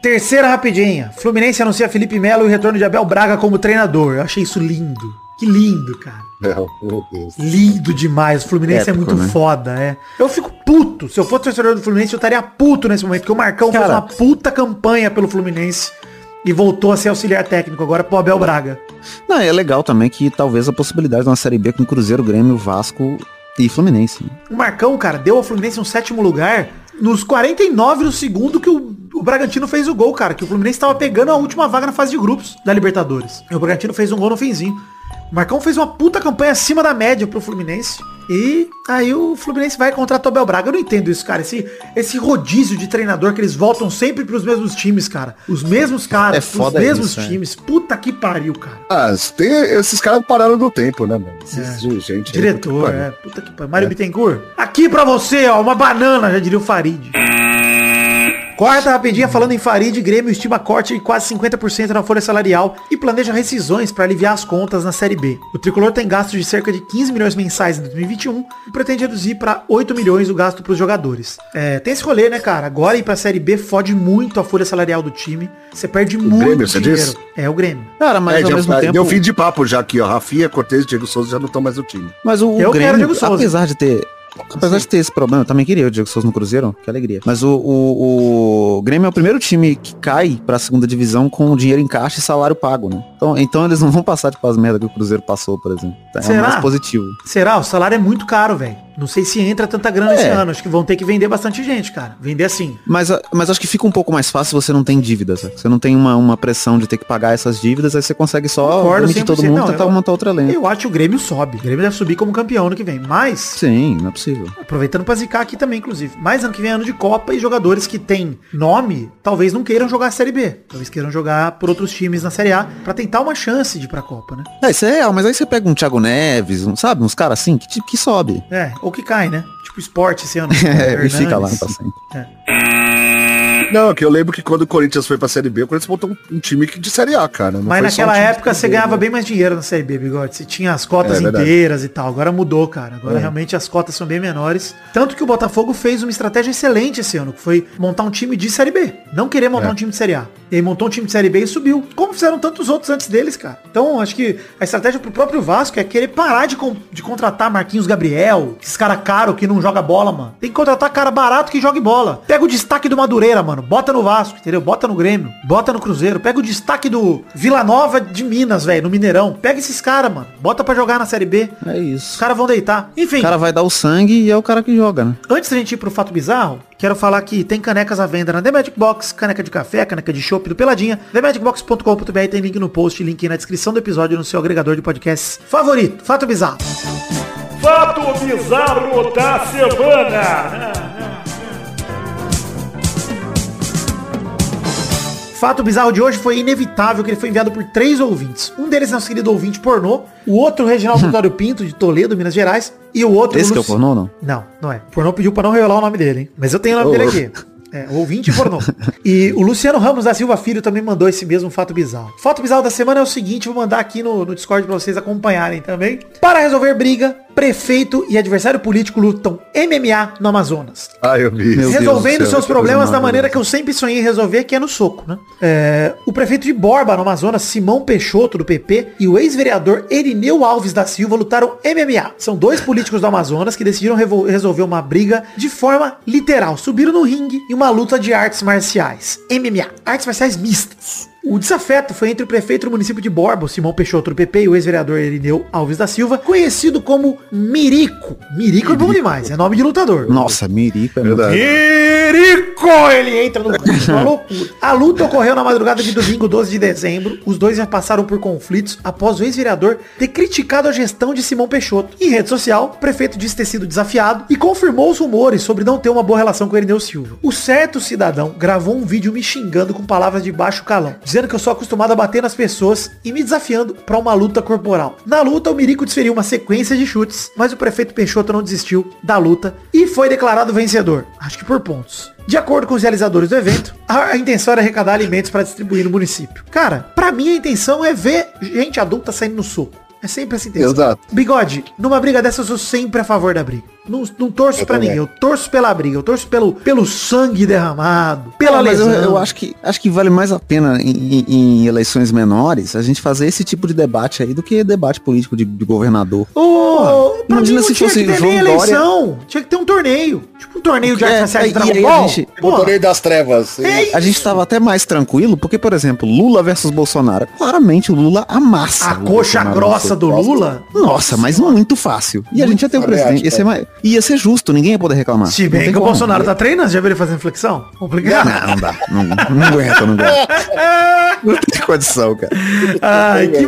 Terceira rapidinha. Fluminense anuncia Felipe Melo e o retorno de Abel Braga como treinador. Eu achei isso lindo. Que lindo, cara. É. Lindo demais. O Fluminense é Épico, muito né? foda, é. Eu fico puto. Se eu fosse torcedor do Fluminense, eu estaria puto nesse momento. Porque o Marcão fez Cara. uma puta campanha pelo Fluminense. E voltou a ser auxiliar técnico agora pro Abel Braga. Não, é legal também que talvez a possibilidade de uma Série B com Cruzeiro, Grêmio, Vasco e Fluminense. né? O Marcão, cara, deu ao Fluminense um sétimo lugar nos 49 do segundo que o, o Bragantino fez o gol, cara. Que o Fluminense tava pegando a última vaga na fase de grupos da Libertadores. E o Bragantino fez um gol no finzinho. O Marcão fez uma puta campanha acima da média pro Fluminense. E aí o Fluminense vai contratar o Abel Braga. Eu não entendo isso, cara. Esse, esse rodízio de treinador que eles voltam sempre pros mesmos times, cara. Os mesmos caras, É foda mesmos isso, é. times. Puta que pariu, cara. Ah, tem, esses caras pararam no tempo, né, mano? Esses de- gente. aí, puta Diretor, é. Puta que pariu. Mário Bittencourt. Aqui pra você, ó, uma banana, já diria o Farid. Quarta rapidinha, falando em Farid, Grêmio estima corte de quase 50% na folha salarial e planeja rescisões para aliviar as contas na Série B. O tricolor tem gastos de cerca de 15 milhões mensais em 2021 e pretende reduzir para 8 milhões o gasto para os jogadores. É, tem esse rolê, né, cara? Agora ir pra Série B fode muito a folha salarial do time. Você perde muito Grêmio, você dinheiro. diz? É, o Grêmio. Cara, mas É, ao já- mesmo tempo... Deu fim de papo já aqui, ó. Rafinha, Cortez e Diego Souza já não estão mais no time. Mas o, o o Grêmio, Diego Souza. apesar de ter. Apesar de ter esse problema, eu também queria o Diego Souza no Cruzeiro, que alegria. Mas o, o, o Grêmio é o primeiro time que cai pra segunda divisão com dinheiro em caixa e salário pago, né? Então, então eles não vão passar tipo as merdas que o Cruzeiro passou, por exemplo. É Será? mais positivo. Será? O salário é muito caro, velho. Não sei se entra tanta grana esse É. ano. Acho que vão ter que vender bastante gente, cara. Vender assim. Mas, mas acho que fica um pouco mais fácil se você não tem dívidas. Você não tem uma, uma pressão de ter que pagar essas dívidas, aí você consegue só demitir todo 100%. mundo Não, e tentar eu- montar outra lenha. Eu acho que o Grêmio sobe. O Grêmio deve subir como campeão ano que vem. Mas, Sim, não é possível. aproveitando pra zicar aqui também, inclusive. Mais ano que vem é ano de Copa e jogadores que têm nome, talvez não queiram jogar a Série B. Talvez queiram jogar por outros times na Série A pra tentar uma chance de ir pra Copa, né? É, isso é real, mas aí você pega um Thiago Neves, um, sabe? Uns caras assim que, que sobe. É, ou que cai, né? Tipo esporte esse ano. [LAUGHS] É, e fica lá Hernandes. pra sempre. Não, que eu lembro que quando o Corinthians foi pra Série B, o Corinthians montou um, um time que- de Série A, cara. Não Mas naquela um época você ganhava né? bem mais dinheiro na Série B, Bigode. Você tinha as cotas É, verdade. inteiras e tal. Agora mudou, cara. Agora realmente as cotas são bem menores. Tanto que o Botafogo fez uma estratégia excelente esse ano, que foi montar um time de Série B. Não querer montar É. um time de Série A. E aí montou um time de Série B e subiu. Como fizeram tantos outros antes deles, cara. Então, acho que a estratégia pro próprio Vasco é querer parar de, con- de contratar Marquinhos Gabriel, esses cara caro que não joga bola, mano. Tem que contratar cara barato que jogue bola. Pega o destaque do Madureira, mano. Bota no Vasco, entendeu? Bota no Grêmio, bota no Cruzeiro. Pega o destaque do Vila Nova de Minas, velho, no Mineirão. Pega esses caras, mano. Bota pra jogar na Série B. É Os isso. caras vão deitar. Enfim, O cara vai dar o sangue e é o cara que joga, né? Antes da gente ir pro fato bizarro, quero falar que tem canecas à venda na The Magic Box, caneca de café, caneca de chopp do Peladinha, TheMagicBox.com.br tem link no post, link na descrição do episódio no seu agregador de podcasts favorito. Fato bizarro. Fato bizarro da semana. Fato bizarro de hoje foi inevitável que ele foi enviado por três ouvintes. Um deles é nosso querido ouvinte pornô, o outro Reginaldo [LAUGHS] Vitório Pinto, de Toledo, Minas Gerais, e o outro... Esse que é o pornô, não? Não, não é. O pornô pediu pra não revelar o nome dele, hein? Mas eu tenho o nome Ô, dele aqui. É, ouvinte pornô. E o Luciano Ramos da Silva Filho também mandou esse mesmo fato bizarro. Fato bizarro da semana é o seguinte, vou mandar aqui no, no Discord pra vocês acompanharem também. Para resolver briga, prefeito e adversário político lutam MMA no Amazonas. Ah, eu vi. Meu Deus resolvendo do céu, seus que problemas da maneira que eu sempre sonhei em resolver, que é no soco, né? É, o prefeito de Borba, no Amazonas, Simão Peixoto, do PP, e o ex-vereador Erineu Alves da Silva lutaram MMA. São dois políticos do Amazonas que decidiram resolver uma briga de forma literal. Subiram no ringue em uma luta de artes marciais. MMA, artes marciais mistas. O desafeto foi entre o prefeito do município de Borba, o Simão Peixoto do PP, e o ex-vereador Erineu Alves da Silva, conhecido como Mirico. Mirico é bom demais, é nome de lutador. Nossa, Mirico é. Verdade. Mirico! Ele entra no uma [LAUGHS] loucura. A luta ocorreu na madrugada de domingo, 12 de dezembro. Os dois já passaram por conflitos após o ex-vereador ter criticado a gestão de Simão Peixoto. Em rede social, o prefeito disse ter sido desafiado e confirmou os rumores sobre não ter uma boa relação com Erineu Silva. O certo cidadão gravou um vídeo me xingando com palavras de baixo calão, dizendo que eu sou acostumado a bater nas pessoas e me desafiando para uma luta corporal. Na luta, o Mirico desferiu uma sequência de chutes, mas o prefeito Peixoto não desistiu da luta e foi declarado vencedor. Acho que por pontos. De acordo com os realizadores do evento, a, intenção era arrecadar alimentos para distribuir no município. Cara, pra mim a intenção é ver gente adulta saindo no soco. É sempre essa intenção. Exato. Bigode, numa briga dessa eu sou sempre a favor da briga. Não, não torço pra também. ninguém, eu torço pela briga, eu torço pelo, pelo sangue derramado, pela Ah, mas eu, lesão. eu acho que acho que vale mais a pena em, em- eleições menores a gente fazer esse tipo de debate aí do que debate político de, de governador. Ô, pra imagina se tinha fosse que ter João Dória- eleição. Tinha que ter um torneio. Tipo um torneio de É, artes marciais de e Dragon Ball. gente- O torneio das trevas. É A gente tava até mais tranquilo, porque, por exemplo, Lula versus Bolsonaro. Claramente o Lula amassa. a coxa grossa do. Lula. Nossa, mas muito fácil. E a gente ia ter o presidente. Ia ser, mais, ia ser justo, ninguém ia poder reclamar. Se bem que o como. Bolsonaro tá treinando, já viu ele fazendo flexão? Complicado. Não, não dá. Não, não aguenta, não aguenta. [LAUGHS] Não tem condição, cara. Ai, que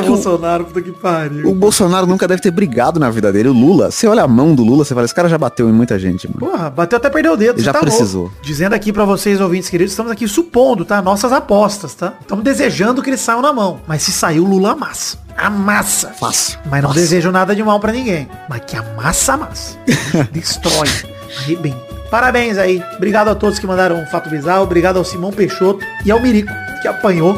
b... é o Bolsonaro, puta que pariu. O Bolsonaro nunca deve ter brigado na vida dele. O Lula, você olha a mão do Lula, você fala, esse cara já bateu em muita gente, mano. Porra, bateu até perder o dedo. Já tá precisou. louco. Dizendo aqui pra vocês, ouvintes queridos, estamos aqui supondo, tá? Nossas apostas, tá? Estamos desejando que eles saiam na mão. Mas se saiu, Lula amassa. Amassa. Fácil. Mas não Fácil. desejo nada de mal pra ninguém. Mas que amassa, amassa. [LAUGHS] Destrói. Arrebenta. Parabéns aí. Obrigado a todos que mandaram um fato bizarro. Obrigado ao Simão Peixoto e ao Mirico, que apanhou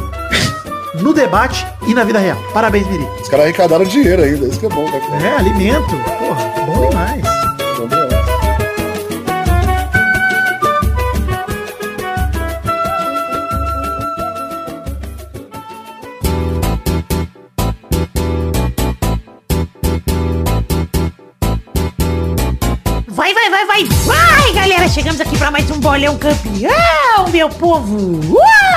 no debate e na vida real. Parabéns, Mirico. Os caras arrecadaram dinheiro ainda. Isso que é bom, né? cara? É, alimento. Porra, bom demais. Bom demais. Vai, vai, vai, vai, vai, galera! Chegamos aqui pra mais um bolão campeão, meu povo! Uau!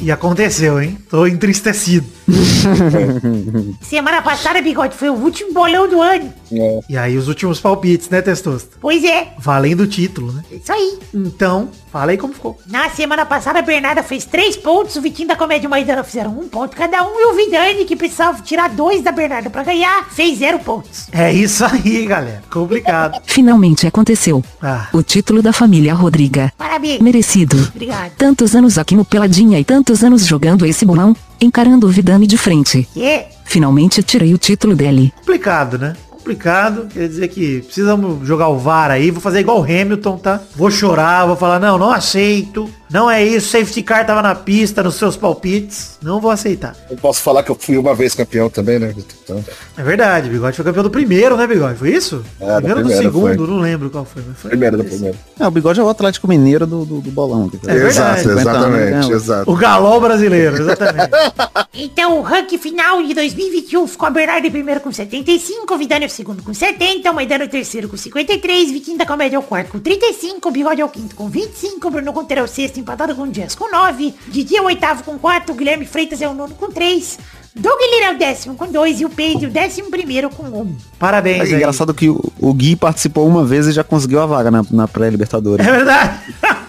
E aconteceu, hein? Tô entristecido. [LAUGHS] Semana passada, Bigode, foi o último bolão do ano. É. E aí os últimos palpites, né, Testosta? Pois é, Valendo o título, né? é isso aí. Então, fala aí como ficou. Na semana passada, a Bernarda fez três pontos, o Vitinho da Comédia Maidana fizeram um ponto cada um, e o Vidani, que precisava tirar dois da Bernarda pra ganhar, fez zero pontos. É isso aí, galera. Complicado. [LAUGHS] Finalmente aconteceu. Ah, O título da família Rodriga. Parabéns. Merecido. Obrigado. Tantos anos aqui no Peladinha e tantos anos jogando esse bolão, encarando o Vidani de frente. Que? Finalmente tirei o título dele. complicado, né? Complicado. Quer dizer que precisamos jogar o VAR aí. Vou fazer igual o Hamilton, tá? Vou chorar, vou falar, não, não aceito. Não é isso, safety car tava na pista nos seus palpites. Não vou aceitar. Eu posso falar que eu fui uma vez campeão também, né? Então, É verdade, Bigode foi campeão do primeiro, né, Bigode? Foi isso? É, primeiro ou do segundo, foi. não lembro qual foi. Mas foi primeiro da esse. primeira. É, o bigode é o Atlético Mineiro do, do, do bolão. É verdade. exato, 50 anos, exatamente, né? exato. O galol brasileiro, exatamente. [LAUGHS] Então, o ranking final de 2021 ficou a Bernardo em primeiro com 75, o Vidani é o segundo com 70, o Maidano é o terceiro com 53, Vitinho da Comédia é o quarto com 35, o Bigode é o quinto com 25, o Bruno Conter é o sexto empatado com o Jazz com 9, Didi é o oitavo com 4, o Guilherme Freitas é o nono com 3, Doug Lira é o décimo com 2 e o Pedro é o décimo primeiro com 1. Parabéns É aí. engraçado que o, o Gui participou uma vez e já conseguiu a vaga na, na pré-libertadores. É verdade.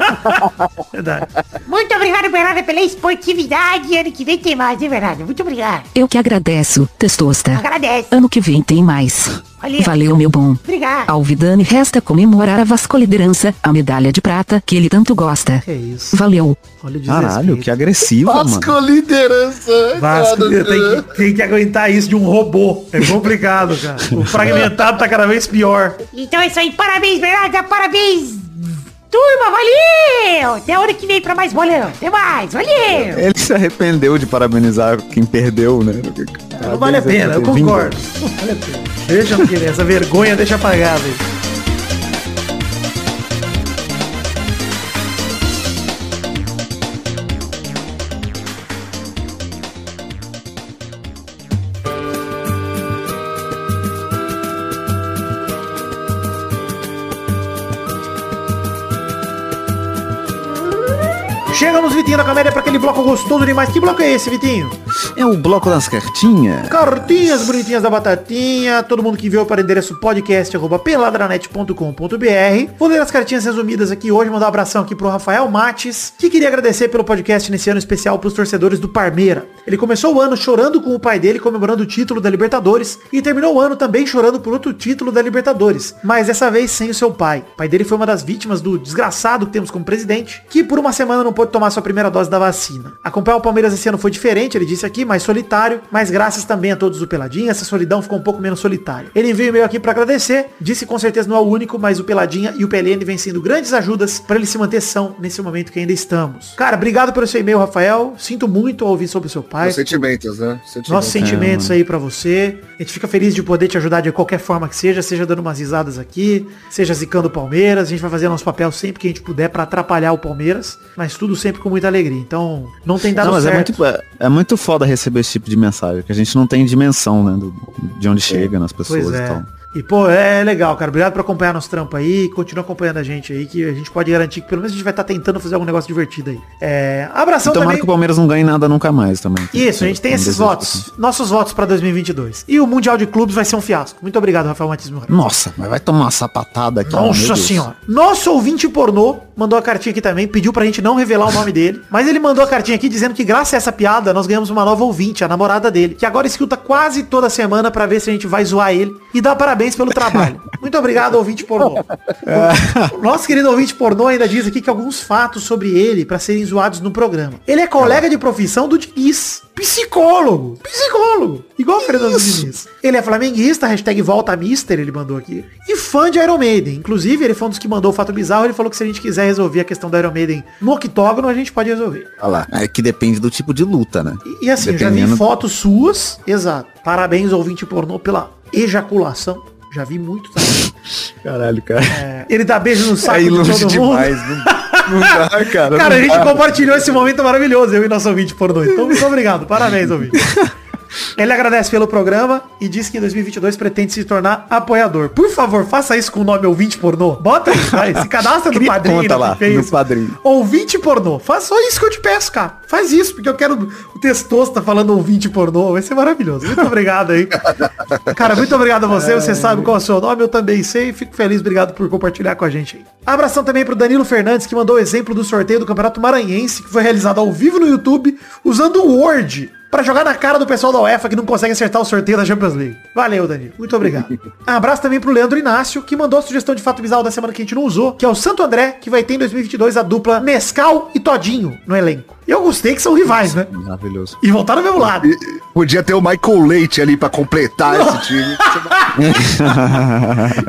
[LAUGHS] verdade. Muito obrigado, Bernardo, pela esportividade. Ano que vem tem mais, hein, Bernardo? Muito obrigado. Eu que agradeço, Testosta. Agradece. Ano que vem tem mais. Valeu. Valeu, meu bom. Obrigado. Ao Vidani resta comemorar a Vasco liderança, a medalha de prata que ele tanto gosta. Que isso. Valeu. Caralho, que agressivo, mano. Vasco liderança. Vasco cara. tem que, tem que aguentar isso de um robô. É complicado, cara. O fragmentado tá cada vez pior. Então é isso aí. Parabéns, Bernardo. Parabéns. Turma, valeu! Até a hora que vem pra mais bolão. Até mais, valeu! Ele se arrependeu de parabenizar quem perdeu, né? Não vale a pena, eu concordo. Vale a pena. Deixa eu querer, essa vergonha deixa apagar, velho. Da comédia para aquele bloco gostoso demais. Que bloco é esse, Vitinho? É o bloco das cartinhas. Cartinhas bonitinhas da batatinha. Todo mundo que enviou para o endereço podcast peladranet.com.br. Vou ler as cartinhas resumidas aqui hoje. Mandar um abração aqui pro Rafael Mates, que queria agradecer pelo podcast nesse ano especial pros torcedores do Parmeira. Ele começou o ano chorando com o pai dele, comemorando o título da Libertadores, e terminou o ano também chorando por outro título da Libertadores, mas dessa vez sem o seu pai. O pai dele foi uma das vítimas do desgraçado que temos como presidente, que por uma semana não pôde tomar sua primeira dose da vacina. Acompanhar o Palmeiras esse ano foi diferente, ele disse aqui, mais solitário, mas graças também a todos do Peladinha, essa solidão ficou um pouco menos solitária. Ele enviou um e-mail aqui para agradecer, disse com certeza não é o único, mas o Peladinha e o PLN vêm sendo grandes ajudas para ele se manter são nesse momento que ainda estamos. Cara, obrigado pelo seu e-mail, Rafael. Sinto muito ao ouvir sobre o seu pai. Os sentimentos, né? Sentimentos. Nossos sentimentos aí pra você. A gente fica feliz de poder te ajudar de qualquer forma que seja, seja dando umas risadas aqui, seja zicando o Palmeiras. A gente vai fazer nosso papel sempre que a gente puder pra atrapalhar o Palmeiras, mas tudo sempre com muita alegria. Então, não tem dado Não, mas é certo. muito, é, é muito foda receber esse tipo de mensagem, que a gente não tem dimensão, né, do- de onde chega nas pessoas Pois e é. tal. E, pô, é legal, cara. Obrigado por acompanhar nosso trampo aí. Continua acompanhando a gente aí, que a gente pode garantir que pelo menos a gente vai estar tentando fazer algum negócio divertido aí. É, abração Tomara também. que o Palmeiras não ganhe nada nunca mais também. Isso, a gente tem Um esses votos. Nossos votos pra 2022. E o Mundial de Clubes vai ser um fiasco. Muito obrigado, Rafael Matias Moura. Nossa, mas vai tomar uma sapatada aqui. Nossa senhora. Nosso ouvinte pornô mandou a cartinha aqui também, pediu pra gente não revelar o nome dele. Mas ele mandou a cartinha aqui dizendo que graças a essa piada nós ganhamos uma nova ouvinte, a namorada dele, que agora escuta quase toda semana pra ver se a gente vai zoar ele e dá parabéns pelo trabalho. Muito obrigado, ouvinte pornô. O nosso querido ouvinte pornô ainda diz aqui que alguns fatos sobre ele pra serem zoados no programa. Ele é colega de profissão do Diniz. Psicólogo. Psicólogo. Igual o Fernando Diniz. Ele é flamenguista, hashtag volta mister, ele mandou aqui. E fã de Iron Maiden. Inclusive, ele foi um dos que mandou o fato bizarro. Ele falou que se a gente quiser resolver a questão da Iron Maiden no octógono, a gente pode resolver. Olha lá. É que depende do tipo de luta, né? E, e assim, eu já vi Dependendo- fotos suas. Exato. Parabéns, ouvinte pornô, pela ejaculação. Já vi muito também. Caralho, cara. É, ele dá beijo no saco É de todo mundo. demais. Não, não dá, [LAUGHS] cara. Cara, a não gente dá. compartilhou esse momento maravilhoso, eu e nosso ouvinte pornô. Então, muito obrigado. Parabéns, ouvinte. Ele agradece pelo programa e diz que em 2022 pretende se tornar apoiador. Por favor, faça isso com o nome ouvinte pornô. Bota aí, vai. Se cadastra no padrinho, conta lá, no padrinho. Ouvinte pornô. Faz só isso que eu te peço, cara. Faz isso, porque eu quero o Testosta falando ouvinte pornô. Vai ser maravilhoso. Muito obrigado aí. Cara, muito obrigado a você. Você sabe qual é o seu nome, eu também sei. Fico feliz, obrigado por compartilhar com a gente aí. Abração também pro Danilo Fernandes, que mandou o exemplo do sorteio do Campeonato Maranhense, que foi realizado ao vivo no YouTube, usando o Word pra jogar na cara do pessoal da UEFA que não consegue acertar o sorteio da Champions League. Valeu, Danilo. Muito obrigado. Um [LAUGHS] abraço também pro Leandro Inácio, que mandou a sugestão de fato bizarro da semana que a gente não usou, que é o Santo André, que vai ter em 2022 a dupla Nescau e Todinho no elenco. Eu gostei que são rivais, né? Maravilhoso. E voltaram do mesmo lado. E podia ter o Michael Leite ali pra completar esse [LAUGHS] time.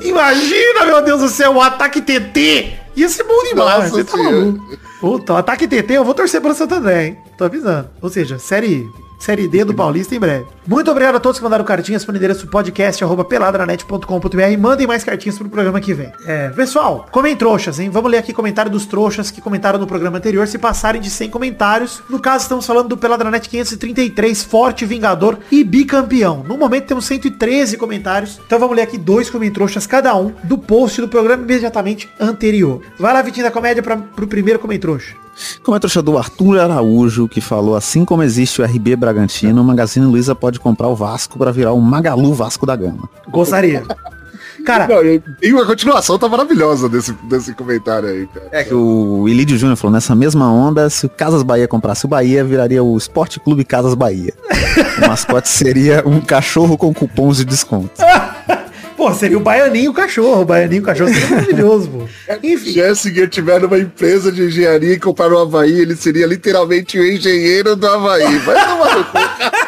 Imagina, meu Deus do céu, o ataque TT. Ia ser bom demais, Nossa você tá maluco. Puta, o ataque TT, eu vou torcer pelo Santo André, hein? Tô avisando. Ou seja, série, série D do Paulista em breve. Muito obrigado a todos que mandaram cartinhas pro endereço podcast arroba peladranet.com.br. Mandem mais cartinhas pro programa que vem. É, pessoal, comem trouxas, hein? Vamos ler aqui comentário dos trouxas que comentaram no programa anterior. Se passarem de 100 comentários, no caso estamos falando do Peladranet 533, forte, vingador e bicampeão. No momento temos 113 comentários. Então vamos ler aqui dois comentroxas cada um do post do programa imediatamente anterior. Vai lá, Vitinho da Comédia, pra, pro primeiro comentrouxa. Como é trouxa do Arthur Araújo, que falou, assim como existe o RB Bragantino, o Magazine Luiza pode comprar o Vasco pra virar o Magalu Vasco da Gama. Gostaria. [LAUGHS] Cara, Não, e e a continuação tá maravilhosa desse, desse comentário aí, cara. É que o Ilídio Júnior falou, nessa mesma onda, se o Casas Bahia comprasse o Bahia, viraria o Esporte Clube Casas Bahia. [LAUGHS] O mascote seria um cachorro com cupons de desconto. [LAUGHS] pô, seria o Baianinho e o cachorro. O Baianinho e o cachorro seria maravilhoso, pô. Enfim. Se Jessica tiver numa empresa de engenharia e comprar o Havaí, ele seria literalmente o engenheiro do Havaí. Vai tomar no cu. [LAUGHS]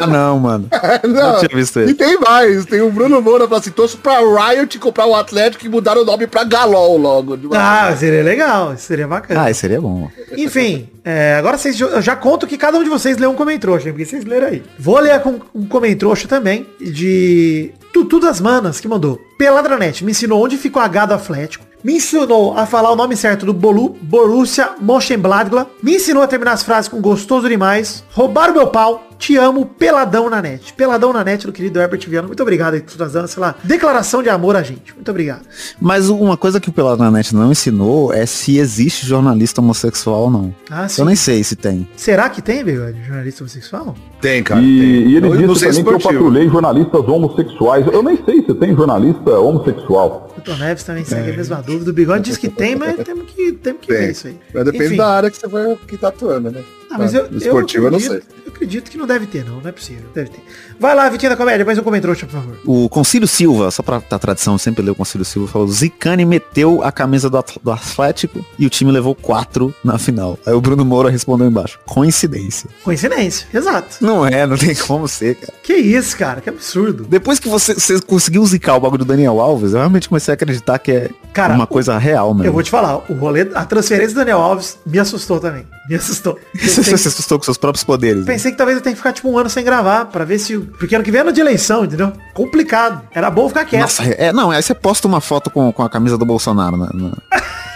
Ah, não, mano. [LAUGHS] Não, tinha visto E ele. tem mais. Tem o Bruno Moura falando assim, torço pra Riot comprar o Atlético e mudar o nome pra Galol logo. Ah, seria legal. Seria bacana. Ah, isso seria bom. Enfim, é, agora vocês, eu já conto que cada um de vocês leu um comentrouxa, porque vocês leram aí. Vou ler com um comentrouxa também, de Tutu das Manas, que mandou. Peladranet, me ensinou onde fica o H do Atlético. Me ensinou a falar o nome certo do Bolu, Borussia Mönchengladbach. Me ensinou a terminar as frases com gostoso demais. Roubaram meu pau. Te amo, peladão na net. Peladão na net do querido Herbert Viana. Muito obrigado aí dando, sei lá, declaração de amor a gente. Muito obrigado. Mas uma coisa que o Peladranet não ensinou é se existe jornalista homossexual ou não. Ah, sim. Eu nem sei se tem. Será que tem, Bigode, jornalista homossexual? Tem, cara. E, e ele Eu não disse sei também que eu patrulhei jornalistas homossexuais. Eu nem sei se tem jornalista homossexual. O Tom Neves também segue a mesma dúvida. O Bigode diz que tem, mas temos que, temos que ver Tem. isso aí. Mas depende Enfim. da área que você vai que tá atuando, né? Ah, mas eu, No esportivo eu, não sei. Acredito, que não deve ter, não. Não é possível. Deve ter. Vai lá, Vitinho da Comédia, mais um comentário, por favor. O Concílio Silva, só pra dar tradição, eu sempre leu o Concílio Silva, falou, Zicane meteu a camisa do, do Atlético e o time levou quatro na final. Aí o Bruno Moura respondeu embaixo, coincidência. Coincidência, exato. Não é, não tem como ser, cara. Que isso, cara, que absurdo. Depois que você, você conseguiu zicar o bagulho do Daniel Alves, eu realmente comecei a acreditar que é Cara, uma coisa real, mano. Eu vou te falar, o rolê, a transferência do Daniel Alves me assustou também. Me assustou. [LAUGHS] Você Pensei, se assustou com seus próprios poderes. né? Pensei que talvez eu tenha que ficar tipo um ano sem gravar, pra ver se... Porque ano que vem é ano de eleição, entendeu? Complicado. Era bom ficar quieto. Nossa, é, não, aí você posta uma foto com, com a camisa do Bolsonaro na, na- [LAUGHS]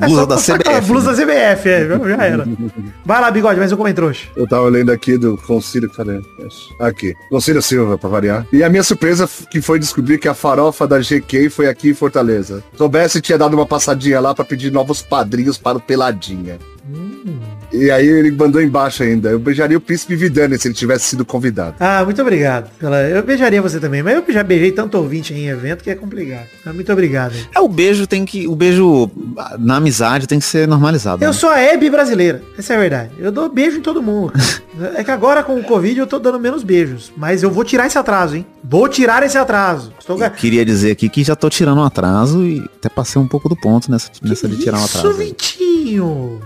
É blusa só da CBF. Blusa né? da CBF, é, já era. [LAUGHS] Vai lá, bigode, mais um comentário. Eu tava lendo aqui do Concílio, cadê? Aqui. Concílio Silva, pra variar. E a minha surpresa que foi descobrir que a farofa da GK foi aqui em Fortaleza. Soubesse, tinha dado uma passadinha lá pra pedir novos padrinhos para o Peladinha. E aí ele mandou embaixo ainda. Eu beijaria o príncipe Vidani se ele tivesse sido convidado. Ah, muito obrigado. pela- Eu beijaria você também, mas eu já beijei tanto ouvinte em evento que é complicado. Mas muito obrigado. É, o beijo tem que. O beijo na amizade tem que ser normalizado. Eu né? sou a Hebe brasileira. Essa é a verdade. Eu dou beijo em todo mundo. [LAUGHS] é que agora com o Covid eu tô dando menos beijos. Mas eu vou tirar esse atraso, hein? Vou tirar esse atraso. Estou... Eu queria dizer aqui que já tô tirando um atraso e até passei um pouco do ponto nessa, nessa de tirar um Isso, atraso. Vitinho.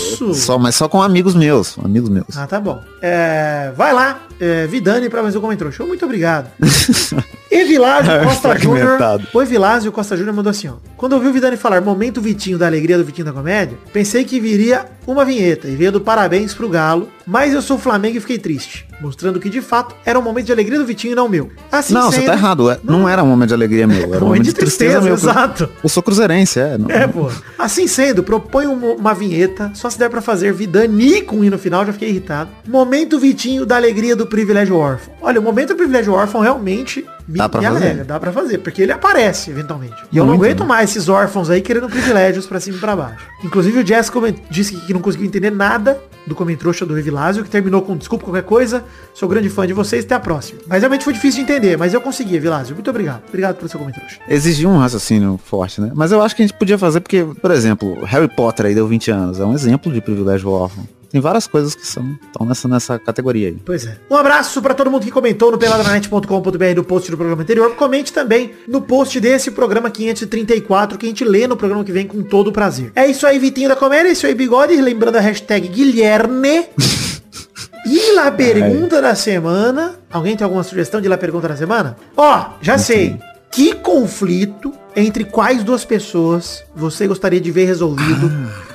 Isso? Só, mas só com amigos meus. Amigos meus. Ah, tá bom. É, vai lá, é, Vidani, pra mais um comentário. Show, muito obrigado. [LAUGHS] Evilásio [LAUGHS] Costa Júnior. O Evilásio Costa Júnior mandou assim, ó. Quando eu vi o Vidani falar momento Vitinho da alegria do Vitinho da comédia, pensei que viria uma vinheta e veio do parabéns pro Galo, mas eu sou Flamengo e fiquei triste, mostrando que de fato era um momento de alegria do Vitinho e não meu. Assim Não, você sendo- tá errado. é- Não era um momento de alegria meu, era um [LAUGHS] momento de tristeza, meu. exato. Eu sou cruzeirense, é. não- É, pô. Assim sendo, propõe um- uma vinheta, só se der pra fazer Vidani com i no final, já fiquei irritado. Momento Vitinho da alegria do privilégio órfão. Olha, o momento do privilégio órfão realmente me, Dá pra me fazer. alegra, dá pra fazer, porque ele aparece eventualmente. E eu não aguento né? mais esses órfãos aí querendo privilégios pra cima e pra baixo. Inclusive o Jess disse que não conseguiu entender nada do comentrouxa do Evilásio, que terminou com desculpa qualquer coisa, sou grande fã de vocês, até a próxima. Mas realmente foi difícil de entender, mas eu consegui, Evilásio. Muito obrigado. Obrigado pelo seu comentrouxa. Exigia um raciocínio forte, né? Mas eu acho que a gente podia fazer porque, por exemplo, Harry Potter aí deu 20 anos. É um exemplo de privilégio órfão. Tem várias coisas que são estão nessa, nessa categoria aí. Pois é. Um abraço pra todo mundo que comentou no peladranet.com.br no post do programa anterior. Comente também no post desse programa 534 que a gente lê no programa que vem com todo o prazer. É isso aí, Vitinho da Comédia. É isso aí, Bigode. Lembrando a hashtag Guilherme. [LAUGHS] E lá pergunta da semana. Alguém tem alguma sugestão de lá pergunta da semana? Ó, já sei. Que conflito entre quais duas pessoas você gostaria de ver resolvido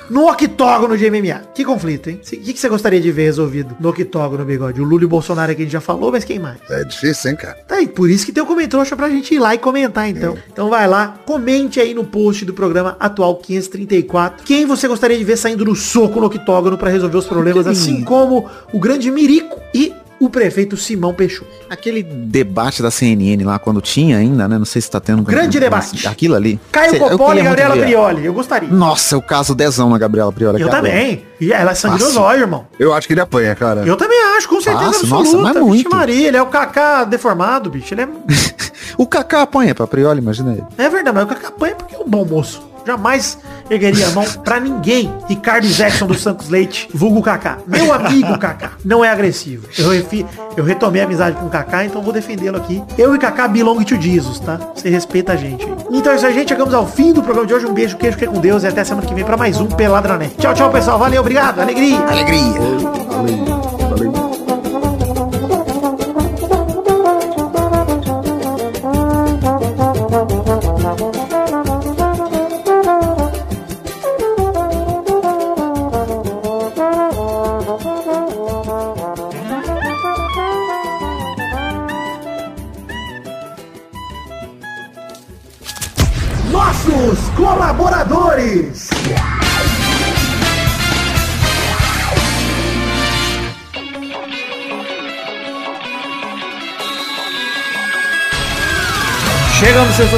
no octógono de MMA? Que conflito, hein? O que, que você gostaria de ver resolvido no octógono, bigode? O Lula e o Bolsonaro que a gente já falou, mas quem mais? É difícil, hein, cara? Tá aí, por isso que tem o comentrouxa pra gente ir lá e comentar, então. Então vai lá, comente aí no post do programa atual 534. Quem você gostaria de ver saindo no soco no octógono pra resolver os problemas, assim como o grande Mirico e o prefeito Simão Peixoto. Aquele debate da CNN lá, quando tinha ainda, né? Não sei se tá tendo... Grande debate. Aquilo ali. Caio Sei- eu Coppola e Gabriela ver. Prioli, eu gostaria. Nossa, o caso dezão na Gabriela Prioli. Eu cara. também. E ela é sangue no Fácil. zóio, irmão. Eu acho que ele apanha, cara. Eu também acho, com certeza Fácil, nossa, absoluta. mas Vixe muito. Maria, ele é o Kaká deformado, bicho. Ele é... [LAUGHS] O Kaká apanha pra Prioli, imagina ele. é verdade, mas o Kaká apanha porque é um bom moço. Jamais ergueria a mão pra ninguém. Ricardo Jackson do Santos Leite, vulgo Kaká. Meu amigo Kaká. Não é agressivo. Eu, refi... eu retomei a amizade com o Kaká, então vou defendê-lo aqui. Eu e Kaká belong to Jesus, tá? Você respeita a gente. aí. Então é isso aí, gente. Chegamos ao fim do programa de hoje. Um beijo, queijo, que com Deus. E até semana que vem pra mais um Peladranet. Tchau, tchau, pessoal. Valeu, obrigado. Alegria. Alegria. nossos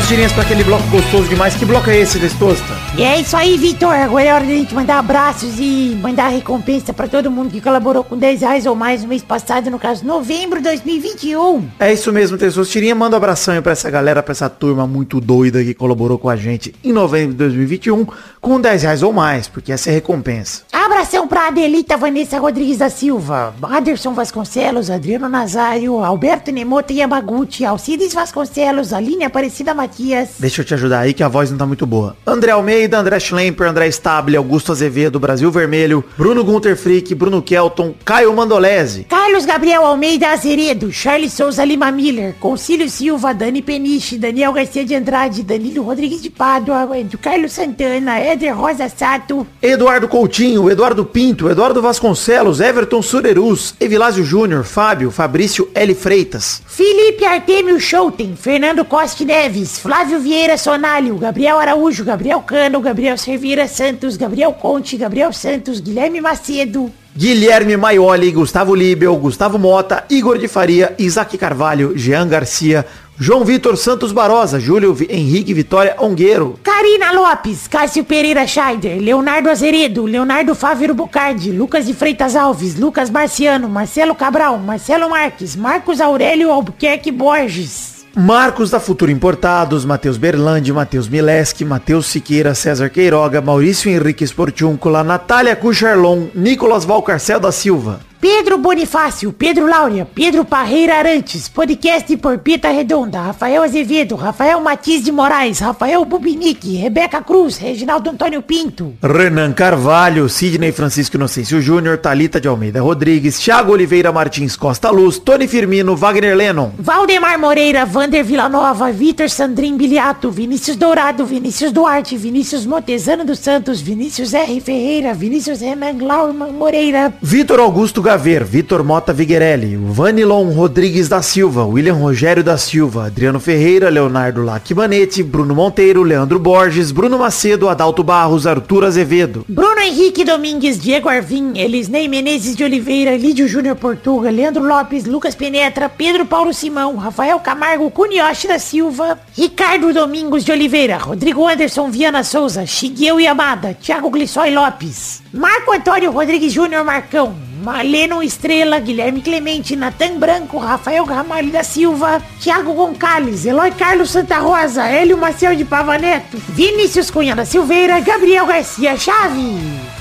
tirinhas, para aquele bloco gostoso demais. Que bloco é esse, Testosta? E é isso aí, Vitor. Agora é hora da gente mandar abraços e mandar recompensa pra todo mundo que colaborou com 10 reais ou mais no mês passado, no caso, novembro de 2021. É isso mesmo, Testosta. Tirinha, manda um abração pra essa galera, pra essa turma muito doida que colaborou com a gente em novembro de 2021 com 10 reais ou mais, porque essa é a recompensa. Abração pra Adelita Vanessa Rodrigues da Silva, Aderson Vasconcelos, Adriano Nazário, Alberto Nemoto Yamaguchi, Alcides Vasconcelos, Aline Aparecida Matias, Deixa eu te ajudar aí que a voz não tá muito boa. André Almeida, André Schlemper, André Stable, Augusto Azevedo, Brasil Vermelho, Bruno Gunter Frick, Bruno Kelton, Caio Mandolese. Carlos Gabriel Almeida Azeredo, Charles Souza Lima Miller, Concílio Silva, Dani Peniche, Daniel Garcia de Andrade, Danilo Rodrigues de Pádua, Carlos Santana, Éder Rosa Sato, Eduardo Coutinho, Eduardo Pinto, Eduardo Vasconcelos, Everton Surerus, Evilásio Júnior, Fábio, Fabrício L. Freitas. Felipe Artemio Schouten, Fernando Costa Neves, Flávio Vieira Sonalho, Gabriel Araújo, Gabriel Cano, Gabriel Servira Santos, Gabriel Conte, Gabriel Santos, Guilherme Macedo, Guilherme Maioli, Gustavo Libel, Gustavo Mota, Igor de Faria, Isaac Carvalho, Jean Garcia, João Vitor Santos Barosa, Júlio Henrique Vitória Ongueiro. Karina Lopes, Cássio Pereira Scheider, Leonardo Azeredo, Leonardo Fávero Bocardi, Lucas de Freitas Alves, Lucas Marciano, Marcelo Cabral, Marcelo Marques, Marcos Aurélio Albuquerque Borges. Marcos da Futuro Importados, Matheus Berlandi, Matheus Mileski, Matheus Siqueira, César Queiroga, Maurício Henrique Sportiúncula, Natália Cucharlon, Nicolas Valcarcel da Silva. Pedro Bonifácio, Pedro Laura, Pedro Parreira Arantes, podcast por Pita Redonda, Rafael Azevedo, Rafael Matiz de Moraes, Rafael Bubinique, Rebeca Cruz, Reginaldo Antônio Pinto. Renan Carvalho, Sidney Francisco Inocêncio Júnior, Talita de Almeida Rodrigues, Thiago Oliveira Martins Costa Luz, Tony Firmino, Wagner Lennon. Valdemar Moreira, Vander Villanova, Vitor Sandrin Biliato, Vinícius Dourado, Vinícius Duarte, Vinícius Montezano dos Santos, Vinícius R. Ferreira, Vinícius Renan Glauman Moreira, Vitor Augusto Gaver, Vitor Mota Viguerelli, Vanilon Rodrigues da Silva, William Rogério da Silva, Adriano Ferreira, Leonardo Lacmanetti, Bruno Monteiro, Leandro Borges, Bruno Macedo, Adalto Barros, Arthur Azevedo. Bruno Henrique Domingues, Diego Arvim, Elisnei Menezes de Oliveira, Lídio Júnior Portuga, Leandro Lopes, Lucas Penetra, Pedro Paulo Simão, Rafael Camargo, Cunioche da Silva, Ricardo Domingos de Oliveira, Rodrigo Anderson Viana Souza, Shigueu Yamada, Thiago Glissói Lopes, Marco Antônio Rodrigues Júnior Marcão, Maleno Estrela, Guilherme Clemente, Natan Branco, Rafael Ramalho da Silva, Thiago Goncalves, Eloy Carlos Santa Rosa, Hélio Maciel de Pavaneto, Vinícius Cunha da Silveira, Gabriel Garcia Chave.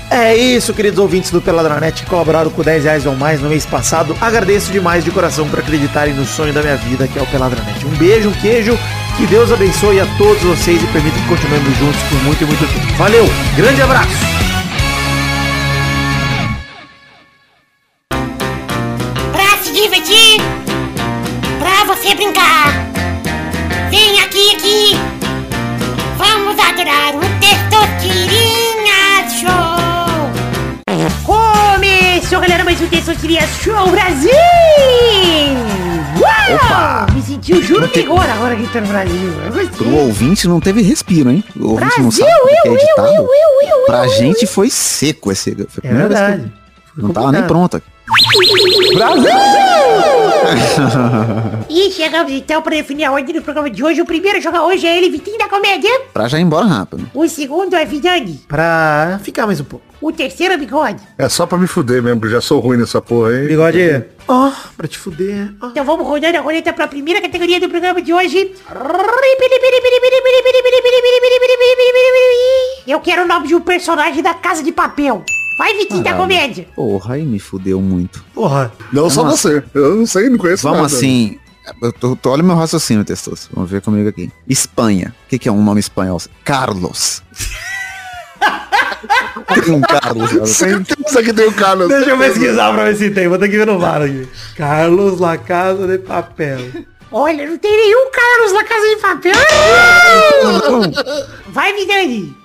É isso, queridos ouvintes do Peladranet que colaboraram com 10 reais ou mais no mês passado. Agradeço demais de coração por acreditarem no sonho da minha vida, que é o Peladranet. Um beijo, um queijo, que Deus abençoe a todos vocês e permita que continuemos juntos por muito e muito tempo. Valeu, grande abraço! Você brincar. Vem aqui, aqui. Vamos adorar o Testosterinha Show. Começou, galera, mais um Testosterinha Show Brasil. Uau! Me senti o Juro Vigor agora gritando Brasil. Eu Pro ouvinte não teve respiro, hein? O ouvinte não Brasil, sabe o que é eu, eu, editado. eu, eu, eu, Pra eu, gente foi seco esse. Foi a É que verdade. eu- Não tava nem pronto. [LAUGHS] E chegamos então para definir a ordem do programa de hoje. O primeiro a jogar hoje é ele, Vitinho da Comédia. Pra já ir embora rápido. O segundo é Vidani. Pra ficar mais um pouco. O terceiro é Bigode. É só pra me fuder mesmo, que eu já sou ruim nessa porra aí. Bigode. Ó, pra te fuder. ó. Então vamos rodando a roleta para a primeira categoria do programa de hoje. Eu quero o nome de um personagem da Casa de Papel. Vai, Vitinho da Comédia. Porra, aí me fudeu muito. Porra. Não só você. Eu não sei, não conheço Vamos nada. assim. Eu tô, tô- olha o meu raciocínio, Testoso. Vamos ver comigo aqui. Espanha. O que, que é um nome espanhol? Carlos. [LAUGHS] Tem um Carlos. cara. Certeza que tem o Carlos. Deixa eu pesquisar pra ver se tem. Vou ter que ver no VAR aqui. Carlos La Casa de Papel. Olha, não tem nenhum Carlos na Casa de Papel. Vai, Vidani.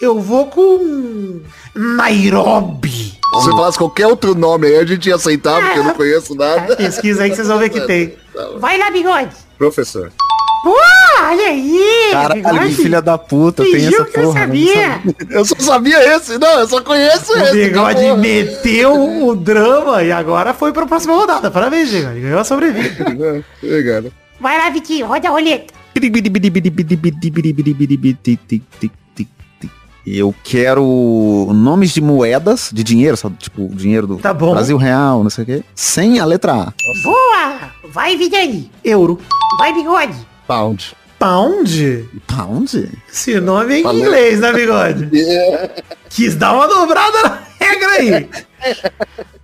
Eu vou com Nairobi. Se você falasse qualquer outro nome aí, a gente ia aceitar, porque eu não conheço nada. Pesquisa aí que vocês vão ver que tem. Vai lá, Bigode. Professor. Pô, olha aí. Caralho, que Bigode. filha da puta, tem essa que eu porra. né? sabia. Eu só sabia esse. Não, eu só conheço O esse. Bigode acabou. meteu o drama e agora foi pra próxima rodada. Parabéns, Bigode. Ganhou a sobrevida. É, Obrigado. Vai lá, Vitinho. Roda a roleta. Eu quero nomes de moedas, de dinheiro, sabe? Tipo, dinheiro do Tá bom. Brasil Real, não sei o quê. Sem a letra A. Boa. Vai, Vidani. Euro. Vai, Bigode. Pound. Pound? Pound? Esse nome é em inglês, né, Bigode? [LAUGHS] Quis dar uma dobrada na regra aí.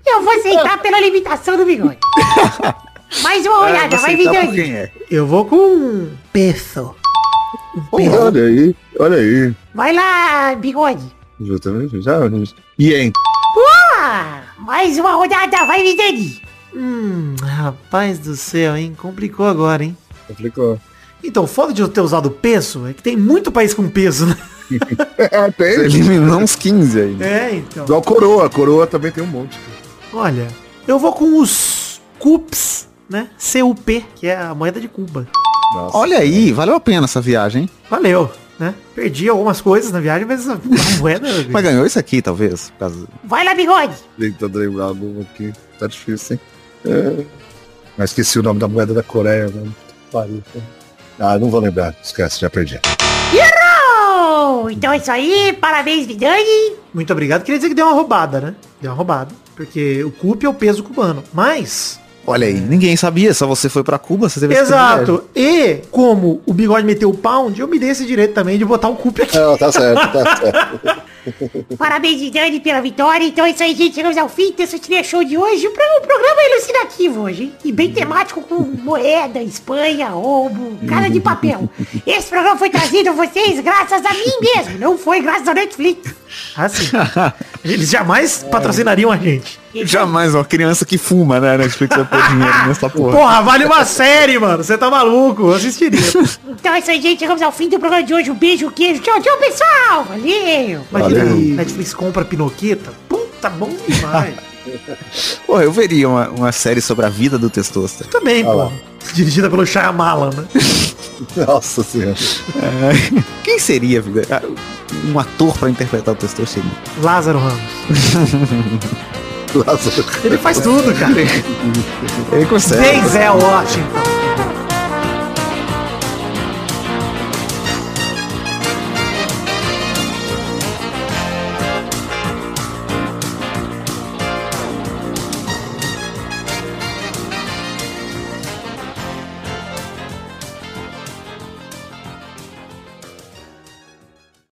Eu vou aceitar pela limitação do Bigode. [LAUGHS] Mais uma olhada. Vai, Vidani. é? Eu vou com peso. Olha aí. Olha aí. Vai lá, Bigode. Justamente. Já. Yen. Ah, mais uma rodada. Vai, Vidani. Hum, rapaz do céu, hein? Complicou agora, hein? Complicou. Então, foda de eu ter usado peso é que tem muito país com peso, né? [LAUGHS] É, Você tem. eliminou uns 15 aí. É, então. Igual coroa. Coroa também tem um monte. Olha, eu vou com os CUPs, né? CUP, que é a moeda de Cuba. Nossa. Olha aí, valeu a pena essa viagem, hein? Valeu, né? Perdi algumas coisas na viagem, mas a a moeda... [LAUGHS] Mas ganhou isso aqui, talvez. por causa- [LAUGHS] Vai lá, Bigode. Tentando lembrar algum aqui. Tá difícil, hein? É. Mas esqueci o nome da moeda da Coreia, mano. Pariu. Ah, não vou lembrar. Esquece, já perdi. Oh, então é isso aí. Parabéns, Vidani. Muito obrigado. Queria dizer que deu uma roubada, né? Deu uma roubada. Porque o CUP é o peso cubano. Mas, Olha aí, ninguém sabia, só você foi pra Cuba, você teve Exato. E como o bigode meteu o pound, eu me dei esse direito também de botar o cup aqui. Não, tá certo, tá certo. [LAUGHS] Parabéns, Dani, pela vitória. Então é isso aí, gente. Chegamos ao fim desse trilha show de hoje. O pro- o programa é elucidativo hoje, hein? E bem temático com [LAUGHS] moeda, Espanha, roubo, cara de papel. Esse programa foi trazido a vocês graças a mim mesmo. Não foi graças ao Netflix. Assim. [LAUGHS] Eles jamais patrocinariam a gente. Jamais, uma criança que fuma, né? Netflix vai pôr dinheiro nessa porra. Porra, vale uma série, mano. Você tá maluco? Eu assistiria. Então é isso aí, gente. Chegamos ao fim do programa de hoje. Um beijo, queijo. Tchau, tchau, pessoal. Valeu. Imagina, Valeu. Netflix compra Pinoqueta. Puta, bom demais. [LAUGHS] Porra, eu veria uma, uma série sobre a vida do Testoster. Também, pô. Dirigida pelo Shyamalan, né? [LAUGHS] Nossa senhora. É, Quem seria, vida? Ah, Um ator pra interpretar o Testoster? Lázaro Ramos. [LAUGHS] Lázaro. Ele faz tudo, cara. Ele consegue. Denzel Washington.